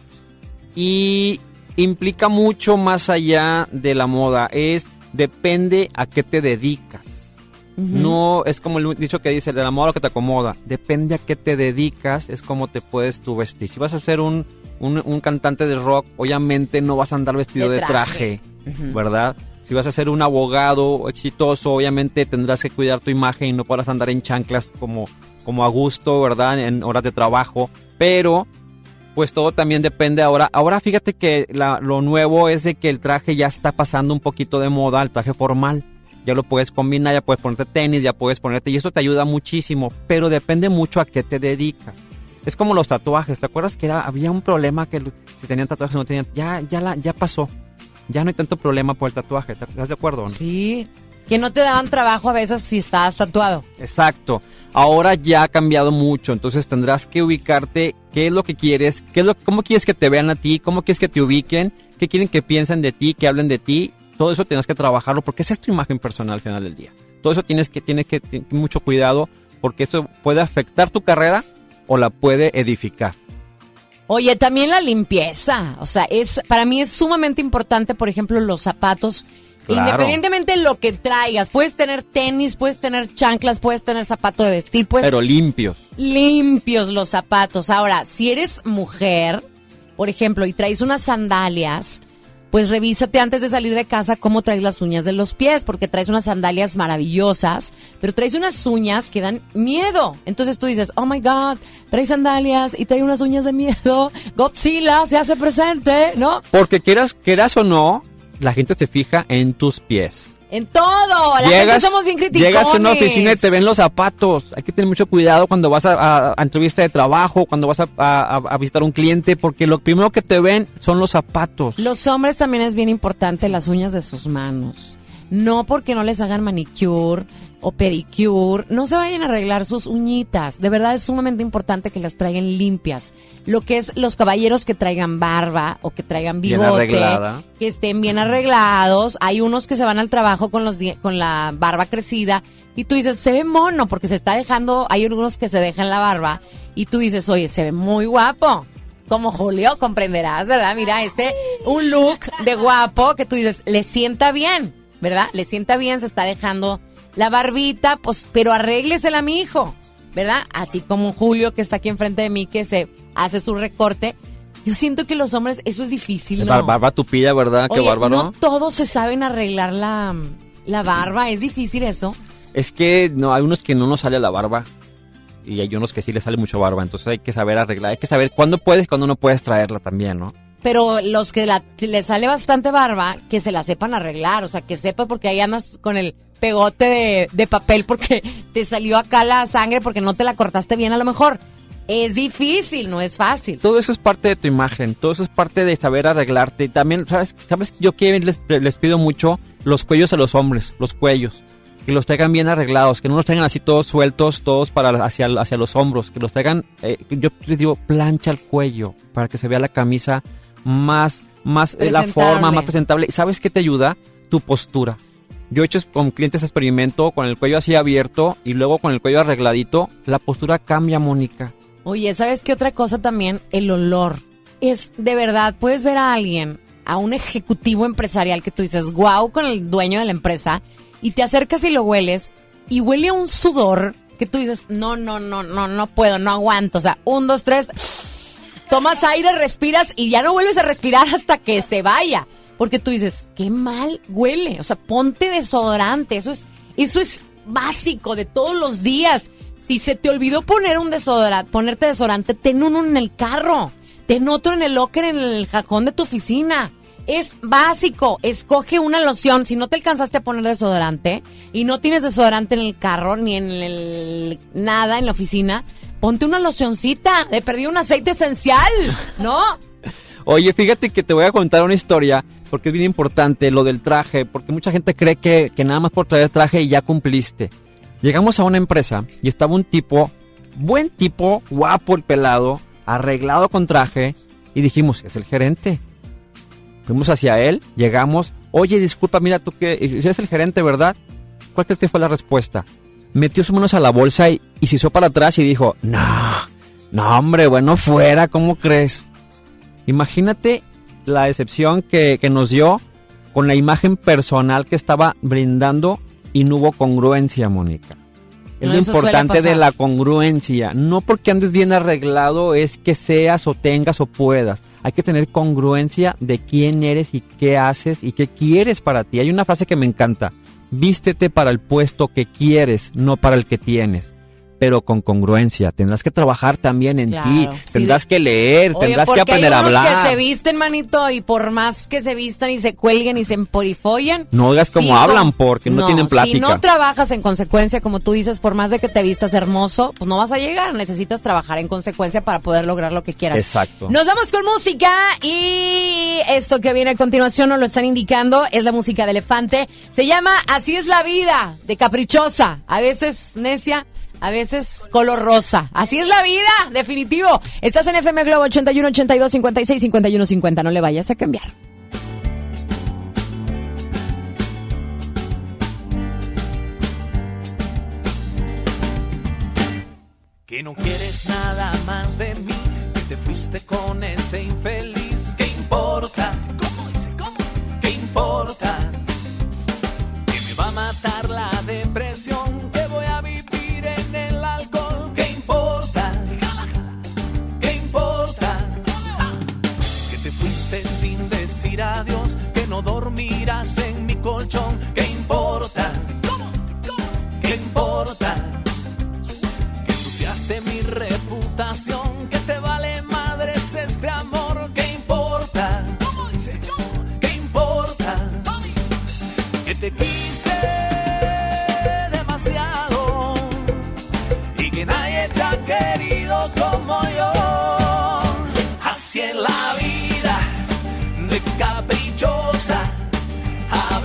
y implica mucho más allá de la moda. Es depende a qué te dedicas. No es como el dicho que dice, de la moda lo que te acomoda. Depende a qué te dedicas, es como te puedes tú vestir. Si vas a ser un, un, un cantante de rock, obviamente no vas a andar vestido de De traje. ¿verdad? Si vas a ser un abogado exitoso, obviamente tendrás que cuidar tu imagen y no podrás andar en chanclas como, como a gusto, ¿verdad? En horas de trabajo. Pero, pues todo también depende ahora. Ahora fíjate que la- lo nuevo es de que el traje ya está pasando un poquito de moda, el traje formal. Ya lo puedes combinar, ya puedes ponerte tenis, ya puedes ponerte, y eso te ayuda muchísimo, pero depende mucho a qué te dedicas. Es como los tatuajes, ¿te acuerdas que era, había un problema que si tenían tatuajes o no tenían? Ya, ya, la, ya pasó. Ya no hay tanto problema por el tatuaje, ¿te- ¿estás de acuerdo? no? Sí. Que no te daban trabajo a veces si estabas tatuado. Exacto. Ahora ya ha cambiado mucho, entonces tendrás que ubicarte qué es lo que quieres, qué es lo, cómo quieres que te vean a ti, cómo quieres que te ubiquen, qué quieren que piensen de ti, que hablen de ti. Todo eso tienes que trabajarlo porque esa es tu imagen personal al final del día. Todo eso tienes que tienes que tener mucho cuidado porque eso puede afectar tu carrera o la puede edificar. Oye, también la limpieza. O sea, es para mí es sumamente importante, por ejemplo, los zapatos. Claro. Independientemente de lo que traigas, puedes tener tenis, puedes tener chanclas, puedes tener zapato de vestir, puedes Pero limpios. limpios los zapatos. Ahora, si eres mujer, por ejemplo, y traes unas sandalias, pues revísate antes de salir de casa cómo traes las uñas de los pies, porque traes unas sandalias maravillosas, pero traes unas uñas que dan miedo. Entonces tú dices, oh my God, traes sandalias y trae unas uñas de miedo. Godzilla se hace presente, ¿no? Porque quieras, quieras o no, la gente se fija en tus pies. En todo. La gente somos bien criticones. Llegas a una oficina y te ven los zapatos. Hay que tener mucho cuidado cuando vas a, a- a entrevista de trabajo, cuando vas a, a- a visitar un cliente, porque lo primero que te ven son los zapatos. Los hombres también es bien importante las uñas de sus manos. no porque no les hagan manicure o pedicure, no se vayan a arreglar sus uñitas. De verdad es sumamente importante que las traigan limpias. Lo que es los caballeros que traigan barba o que traigan bigote, que estén bien arreglados. Hay unos que se van al trabajo con los con la barba crecida y tú dices, se ve mono porque se está dejando, hay algunos que se dejan la barba y tú dices, oye, se ve muy guapo. Como Julio, comprenderás, ¿verdad? Mira, este, un look de guapo que tú dices, le sienta bien, ¿verdad? Le sienta bien, se está dejando la barbita, pues, pero arréglesela a mi hijo, ¿verdad? Así como Julio que está aquí enfrente de mí que se hace su recorte. Yo siento que los hombres, eso es difícil, ¿no? Bar- Barba tupida, ¿verdad? Qué bárbaro. No todos se saben arreglar la, la barba, es difícil eso. Es que no, hay unos que no nos sale la barba. Y hay unos que sí les sale mucho barba. Entonces hay que saber arreglar. Hay que saber cuándo puedes y cuándo no puedes traerla también, ¿no? Pero los que la, les sale bastante barba, que se la sepan arreglar, o sea, que sepas porque ahí andas con el pegote de, de papel porque te salió acá la sangre porque no te la cortaste bien a lo mejor. Es difícil, no es fácil. Todo eso es parte de tu imagen. Todo eso es parte de saber arreglarte. Y también, ¿sabes? ¿Sabes? Yo que les, les pido mucho los cuellos a los hombres. Los cuellos. Que los traigan bien arreglados. Que no los traigan así todos sueltos, todos para hacia, hacia los hombros. Que los traigan, eh, yo les digo, plancha el cuello. Para que se vea la camisa más, más, eh, la forma más presentable. ¿Y ¿Sabes qué te ayuda? Tu postura. Yo he hecho con clientes experimento con el cuello así abierto y luego con el cuello arregladito. La postura cambia, Mónica. Oye, ¿sabes qué otra cosa también? El olor. Es de verdad, puedes ver a alguien, a un ejecutivo empresarial que tú dices, wow, con el dueño de la empresa, y te acercas y lo hueles, y huele a un sudor que tú dices, no, no, no, no, no puedo, no aguanto. O sea, un, dos, tres, tomas aire, respiras y ya no vuelves a respirar hasta que se vaya. Porque tú dices, qué mal huele. O sea, ponte desodorante. Eso es, eso es básico de todos los días. Si se te olvidó poner un desodorante, ponerte desodorante, ten uno en el carro. Ten otro en el locker, en el cajón de tu oficina. Es básico. Escoge una loción. Si no te alcanzaste a poner desodorante y no tienes desodorante en el carro ni en el nada en la oficina, ponte una locioncita. Le perdí un aceite esencial, ¿no? Oye, fíjate que te voy a contar una historia porque es bien importante lo del traje, porque mucha gente cree que, que nada más por traer traje y ya cumpliste. Llegamos a una empresa y estaba un tipo, buen tipo, guapo el pelado, arreglado con traje y dijimos, es el gerente. Fuimos hacia él, llegamos, oye, disculpa, mira tú que eres el gerente, ¿verdad? ¿Cuál crees que fue la respuesta? Metió sus manos a la bolsa y, y se hizo para atrás y dijo, no, no hombre, bueno, fuera, ¿cómo crees? Imagínate la decepción que, que nos dio con la imagen personal que estaba brindando y no hubo congruencia, Mónica. Es No, lo importante de la congruencia. No porque andes bien arreglado es que seas o tengas o puedas. Hay que tener congruencia de quién eres y qué haces y qué quieres para ti. Hay una frase que me encanta. Vístete para el puesto que quieres, no para el que tienes. Pero con congruencia. Tendrás que trabajar también en Claro, ti. Tendrás que leer, Oye, tendrás que aprender a hay unos hablar. que se visten, manito, y por más que se vistan y se cuelguen y se emporifollen. No oigas como si hablan porque no, tienen plática. Si no trabajas en consecuencia, como tú dices, por más de que te vistas hermoso, pues no vas a llegar. Necesitas trabajar en consecuencia para poder lograr lo que quieras. Exacto. Nos vamos con música y esto que viene a continuación nos lo están indicando es la música de Elefante. Se llama Así es la vida, de caprichosa, a veces necia, a veces color rosa. Así es la vida, definitivo. Estás en FM Globo 81 82 56 51 50, no le vayas a cambiar. Que no quieres nada más de mí, que te fuiste con ese infeliz. ¿Qué importa? ¿Cómo dice? ¿Cómo? ¿Qué importa? Que me va a matar la depresión, dormirás en mi colchón. ¿Qué importa? ¿Qué importa? que ensuciaste mi reputación, que te vale madres este amor, ¿qué importa? ¿Qué importa? Que te quise demasiado y que nadie te ha querido como yo. Así es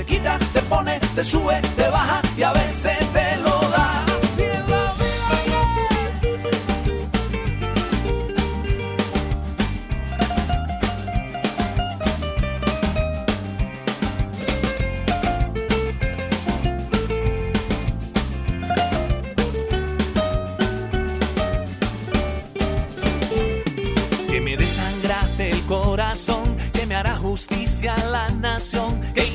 te quita, te pone, te sube, te baja y a veces te lo da. Así es la que me desangraste el corazón, que me hará justicia la nación. ¿Qué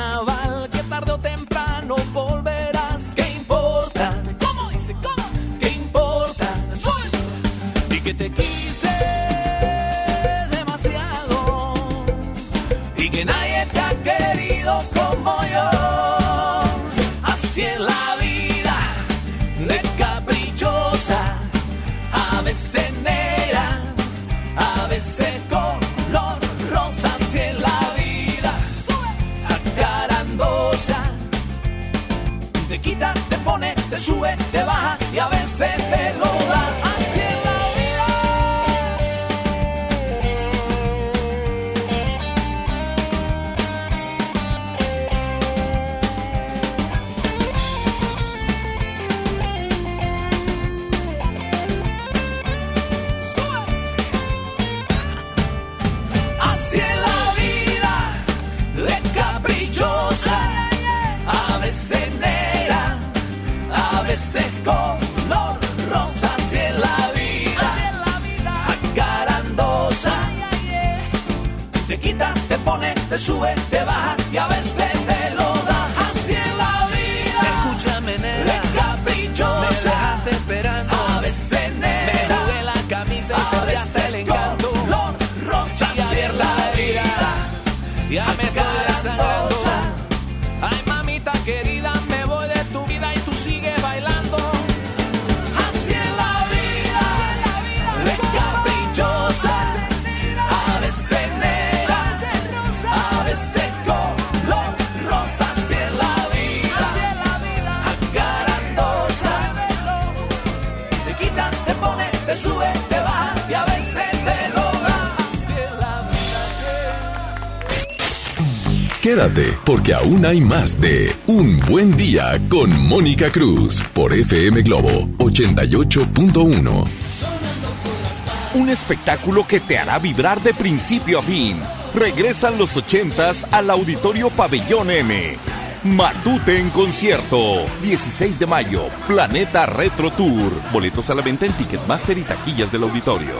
carnaval, porque aún hay más de Un Buen Día con Mónica Cruz por FM Globo 88.1. Un espectáculo que te hará vibrar de principio a fin. Regresan los ochentas al Auditorio Pabellón M. Matute en concierto. 16 de mayo, Planeta Retro Tour. Boletos a la venta en Ticketmaster y taquillas del auditorio.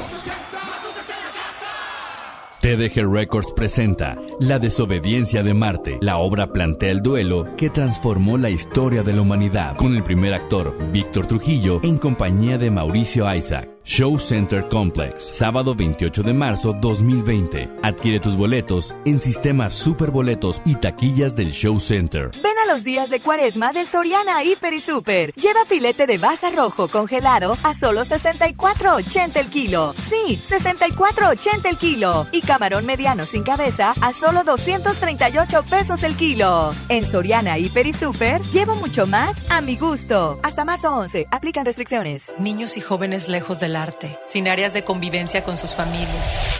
TDG Records presenta La desobediencia de Marte. La obra plantea el duelo que transformó la historia de la humanidad, con el primer actor, Víctor Trujillo, en compañía de Mauricio Isaac. Show Center Complex, sábado 28 de marzo 2020. Adquiere tus boletos en sistemas Superboletos y taquillas del Show Center. Ven a los días de cuaresma de Soriana Hiper y Super. Lleva filete de baza rojo congelado a solo 64.80 el kilo. Sí, 64.80 el kilo. Y camarón mediano sin cabeza a solo 238 pesos el kilo. En Soriana Hiper y Super, llevo mucho más a mi gusto. Hasta marzo 11, aplican restricciones. Niños y jóvenes lejos del arte, sin áreas de convivencia con sus familias.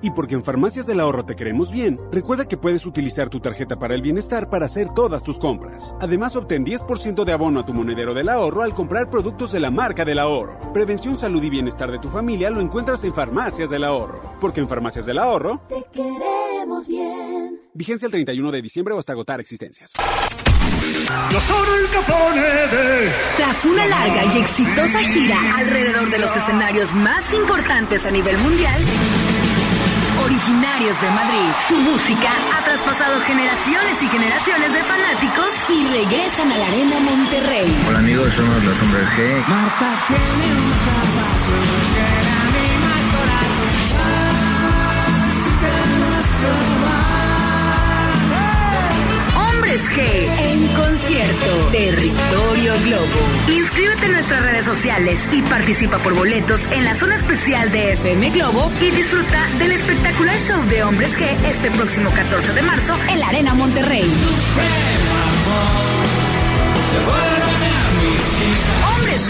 Y porque en Farmacias del Ahorro te queremos bien, recuerda que puedes utilizar tu tarjeta para el bienestar para hacer todas tus compras. Además, obtén 10% de abono a tu monedero del ahorro al comprar productos de la marca del ahorro. Prevención, salud y bienestar de tu familia lo encuentras en Farmacias del Ahorro. Porque en Farmacias del Ahorro, Te queremos bien. vigencia el 31 de diciembre o hasta agotar existencias. Yo soy el Capone de... Tras una larga y exitosa gira alrededor de los escenarios más importantes a nivel mundial, originarios de Madrid, su música ha traspasado generaciones y generaciones de fanáticos y regresan a la Arena Monterrey. Hola amigos, somos los hombres G. Marta tiene un G en concierto. Territorio Globo. Inscríbete en nuestras redes sociales y participa por boletos en la zona especial de FM Globo y disfruta del espectacular show de Hombres G este próximo 14 de marzo en la Arena Monterrey. Hombres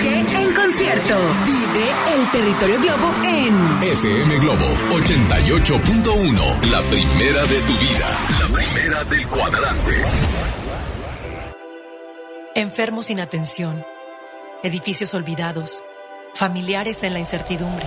En concierto. Vive el Territorio Globo en FM Globo 88.1, la primera de tu vida, la primera del cuadrante. Enfermos sin atención, edificios olvidados, familiares en la incertidumbre.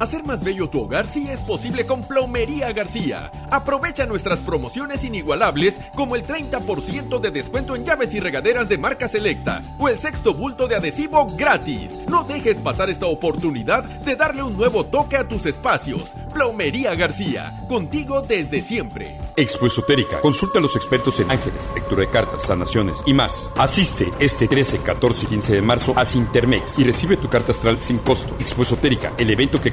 Hacer más bello tu hogar sí es posible con Plomería García. Aprovecha nuestras promociones inigualables como el 30% de descuento en llaves y regaderas de marca selecta o el sexto bulto de adhesivo gratis. No dejes pasar esta oportunidad de darle un nuevo toque a tus espacios. Plomería García, contigo desde siempre. Expo Esotérica. Consulta a los expertos en ángeles, lectura de cartas, sanaciones y más. Asiste este 13, 14 y 15 de marzo a Sintermex y recibe tu carta astral sin costo. Expo Esotérica, el evento que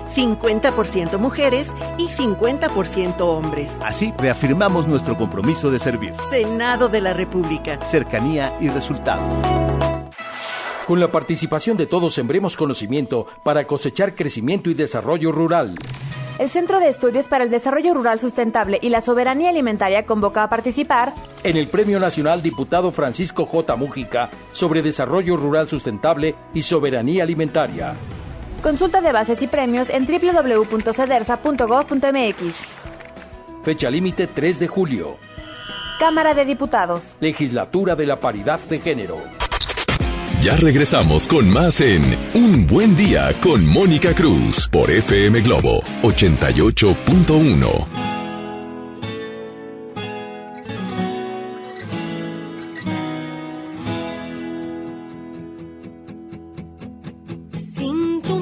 50% mujeres y 50% hombres. Así reafirmamos nuestro compromiso de servir. Senado de la República. Cercanía y resultados. Con la participación de todos sembremos conocimiento para cosechar crecimiento y desarrollo rural. El Centro de Estudios para el Desarrollo Rural Sustentable y la Soberanía Alimentaria convoca a participar en el Premio Nacional Diputado Francisco J. Mújica sobre Desarrollo Rural Sustentable y Soberanía Alimentaria. Consulta de bases y premios en www.cedersa.gov.mx. Fecha límite 3 de julio. Cámara de Diputados. Legislatura de la Paridad de Género. Ya regresamos con más en Un Buen Día con Mónica Cruz por FM Globo 88.1.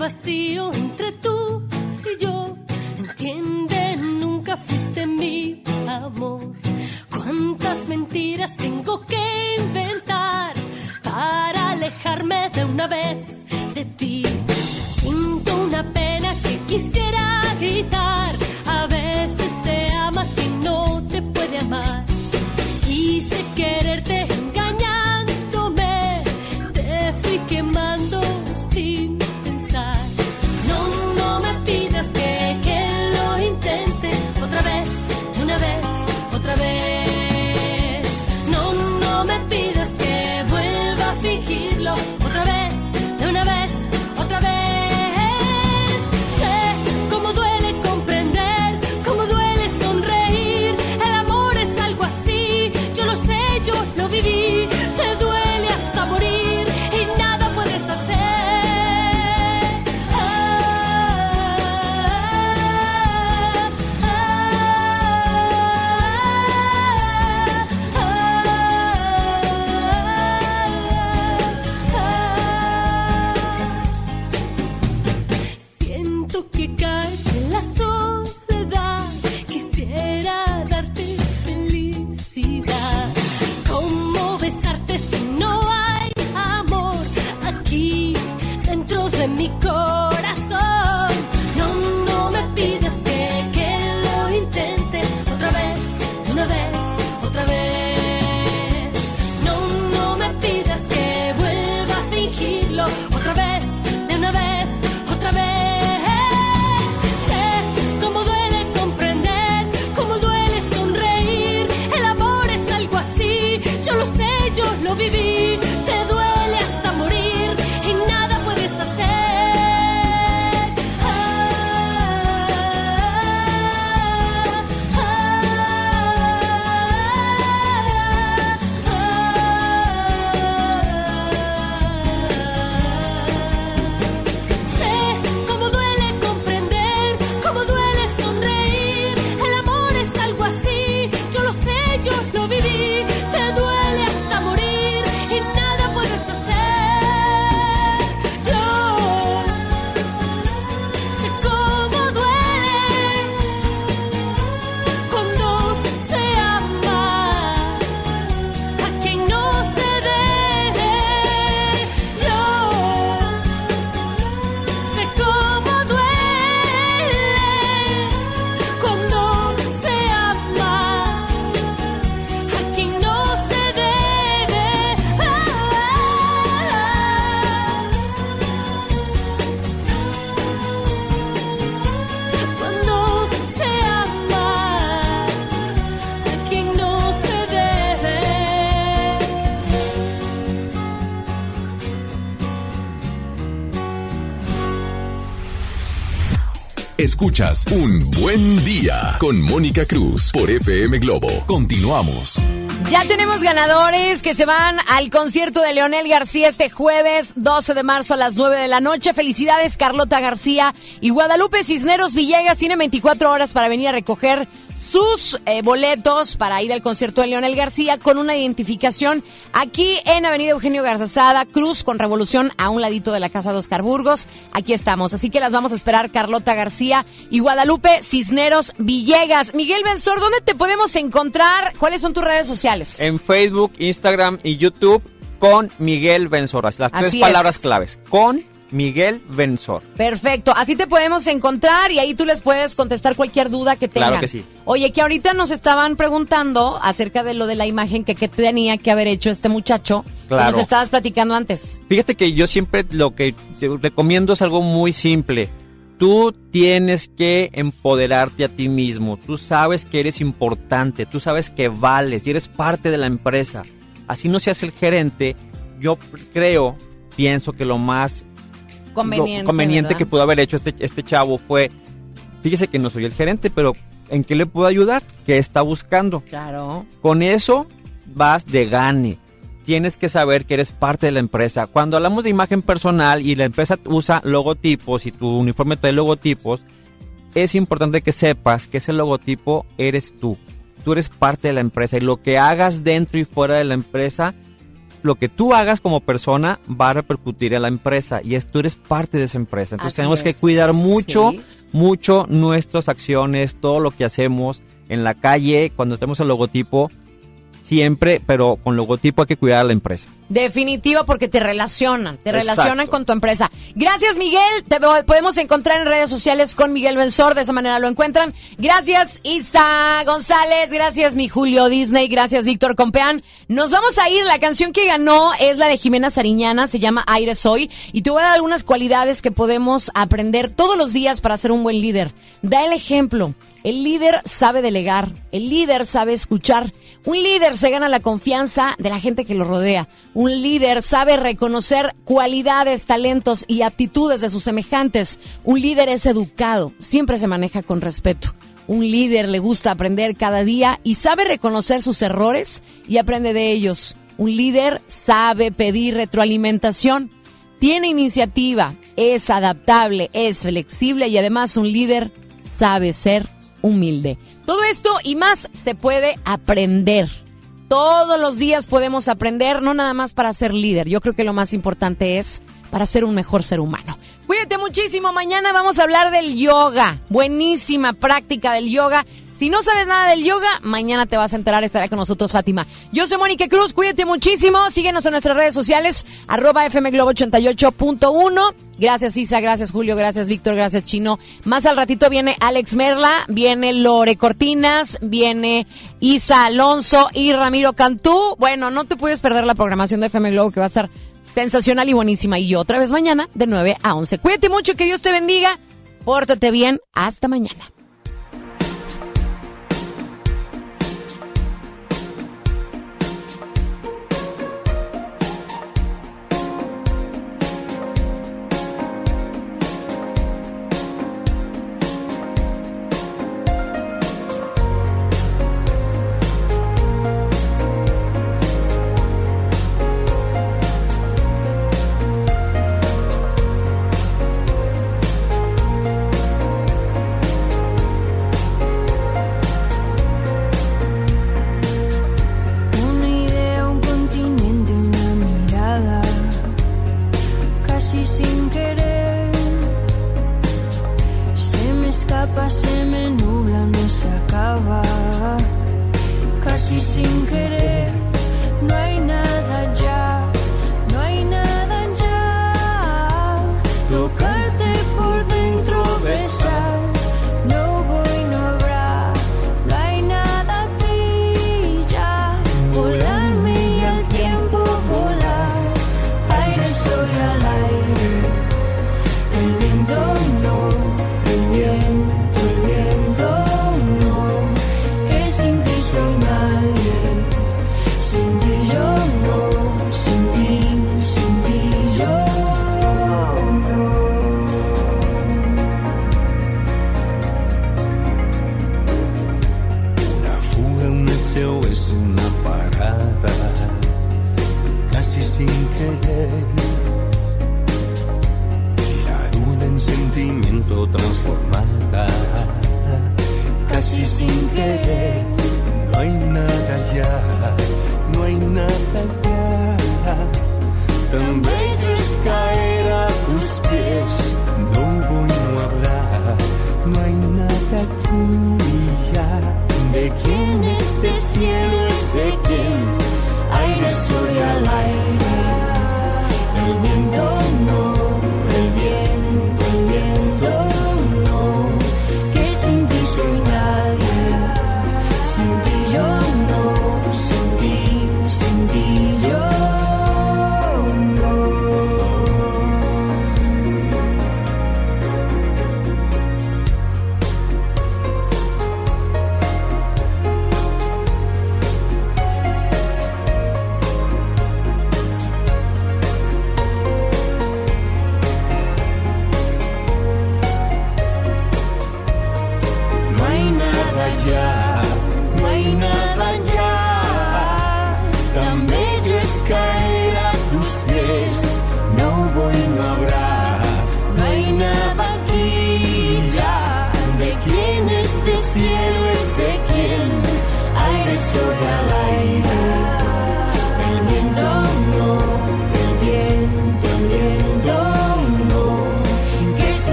vacío entre tú y yo. Entiende, nunca fuiste mi amor. Cuántas mentiras tengo que Escuchas Un Buen Día con Mónica Cruz por FM Globo. Continuamos. Ya tenemos ganadores que se van al concierto de Leonel García este jueves 12 de marzo a las 9 de la noche. Felicidades Carlota García y Guadalupe Cisneros Villegas tiene 24 horas para venir a recoger sus eh, boletos para ir al concierto de Leonel García con una identificación aquí en Avenida Eugenio Garzazada, Cruz con Revolución a un ladito de la Casa de Oscar Burgos. Aquí estamos, así que las vamos a esperar Carlota García y Guadalupe Cisneros Villegas. Miguel Benzor, ¿dónde te podemos encontrar? ¿Cuáles son tus redes sociales? En Facebook, Instagram y YouTube con Miguel Benzoras. Las tres palabras es. claves. Con Miguel Benzor. Perfecto, así te podemos encontrar y ahí tú les puedes contestar cualquier duda que tengan. Claro que sí. Oye, que ahorita nos estaban preguntando acerca de lo de la imagen que, que tenía que haber hecho este muchacho. que Claro. nos estabas platicando antes. Fíjate que yo siempre lo que te recomiendo es algo muy simple. Tú tienes que empoderarte a ti mismo. Tú sabes que eres importante. Tú sabes que vales y eres parte de la empresa. Así no seas el gerente. Yo creo, pienso que lo más Conveniente. lo conveniente que pudo haber hecho este, este chavo fue, fíjese que no soy el gerente, pero ¿en qué le puedo ayudar? ¿Qué está buscando? Claro. Con eso vas de gane. Tienes que saber que eres parte de la empresa. Cuando hablamos de imagen personal y la empresa usa logotipos y tu uniforme trae logotipos, es importante que sepas que ese logotipo eres tú. Tú eres parte de la empresa y lo que hagas dentro y fuera de la empresa, lo que tú hagas como persona va a repercutir en la empresa y es, tú eres parte de esa empresa. Entonces Así tenemos que cuidar mucho, Sí. mucho nuestras acciones, todo lo que hacemos en la calle, cuando tenemos el logotipo, siempre, pero con logotipo hay que cuidar a la empresa. Definitivo porque te relacionan, te Exacto. relacionan con tu empresa. Gracias Miguel, te po- podemos encontrar en redes sociales con Miguel Benzor, de esa manera lo encuentran. Gracias Isa González, gracias mi Julio Disney, gracias Víctor Compeán. Nos vamos a ir, la canción que ganó es la de Jimena Sariñana, se llama Aire Soy y te voy a dar algunas cualidades que podemos aprender todos los días para ser un buen líder. Da el ejemplo. El líder sabe delegar, el líder sabe escuchar, un líder se gana la confianza de la gente que lo rodea, un líder sabe reconocer cualidades, talentos y aptitudes de sus semejantes, un líder es educado, siempre se maneja con respeto. Un líder le gusta aprender cada día y sabe reconocer sus errores y aprende de ellos. Un líder sabe pedir retroalimentación, tiene iniciativa, es adaptable, es flexible y además un líder sabe ser humilde. Todo esto y más se puede aprender. Todos los días podemos aprender, no nada más para ser líder. Yo creo que lo más importante es para ser un mejor ser humano. Cuídate muchísimo. Mañana vamos a hablar del yoga. Buenísima práctica del yoga. Si no sabes nada del yoga, mañana te vas a enterar. Estará con nosotros Fátima. Yo soy Mónica Cruz. Cuídate muchísimo. Síguenos en nuestras redes sociales. Arroba FM Globo 88.1. Gracias Isa, gracias Julio, gracias Víctor, gracias Chino. Más al ratito viene Alex Merla, viene Lore Cortinas, viene Isa Alonso y Ramiro Cantú. Bueno, no te puedes perder la programación de FM Globo que va a estar sensacional y buenísima. Y otra vez mañana de 9 a 11. Cuídate mucho, que Dios te bendiga. Pórtate bien. Hasta mañana.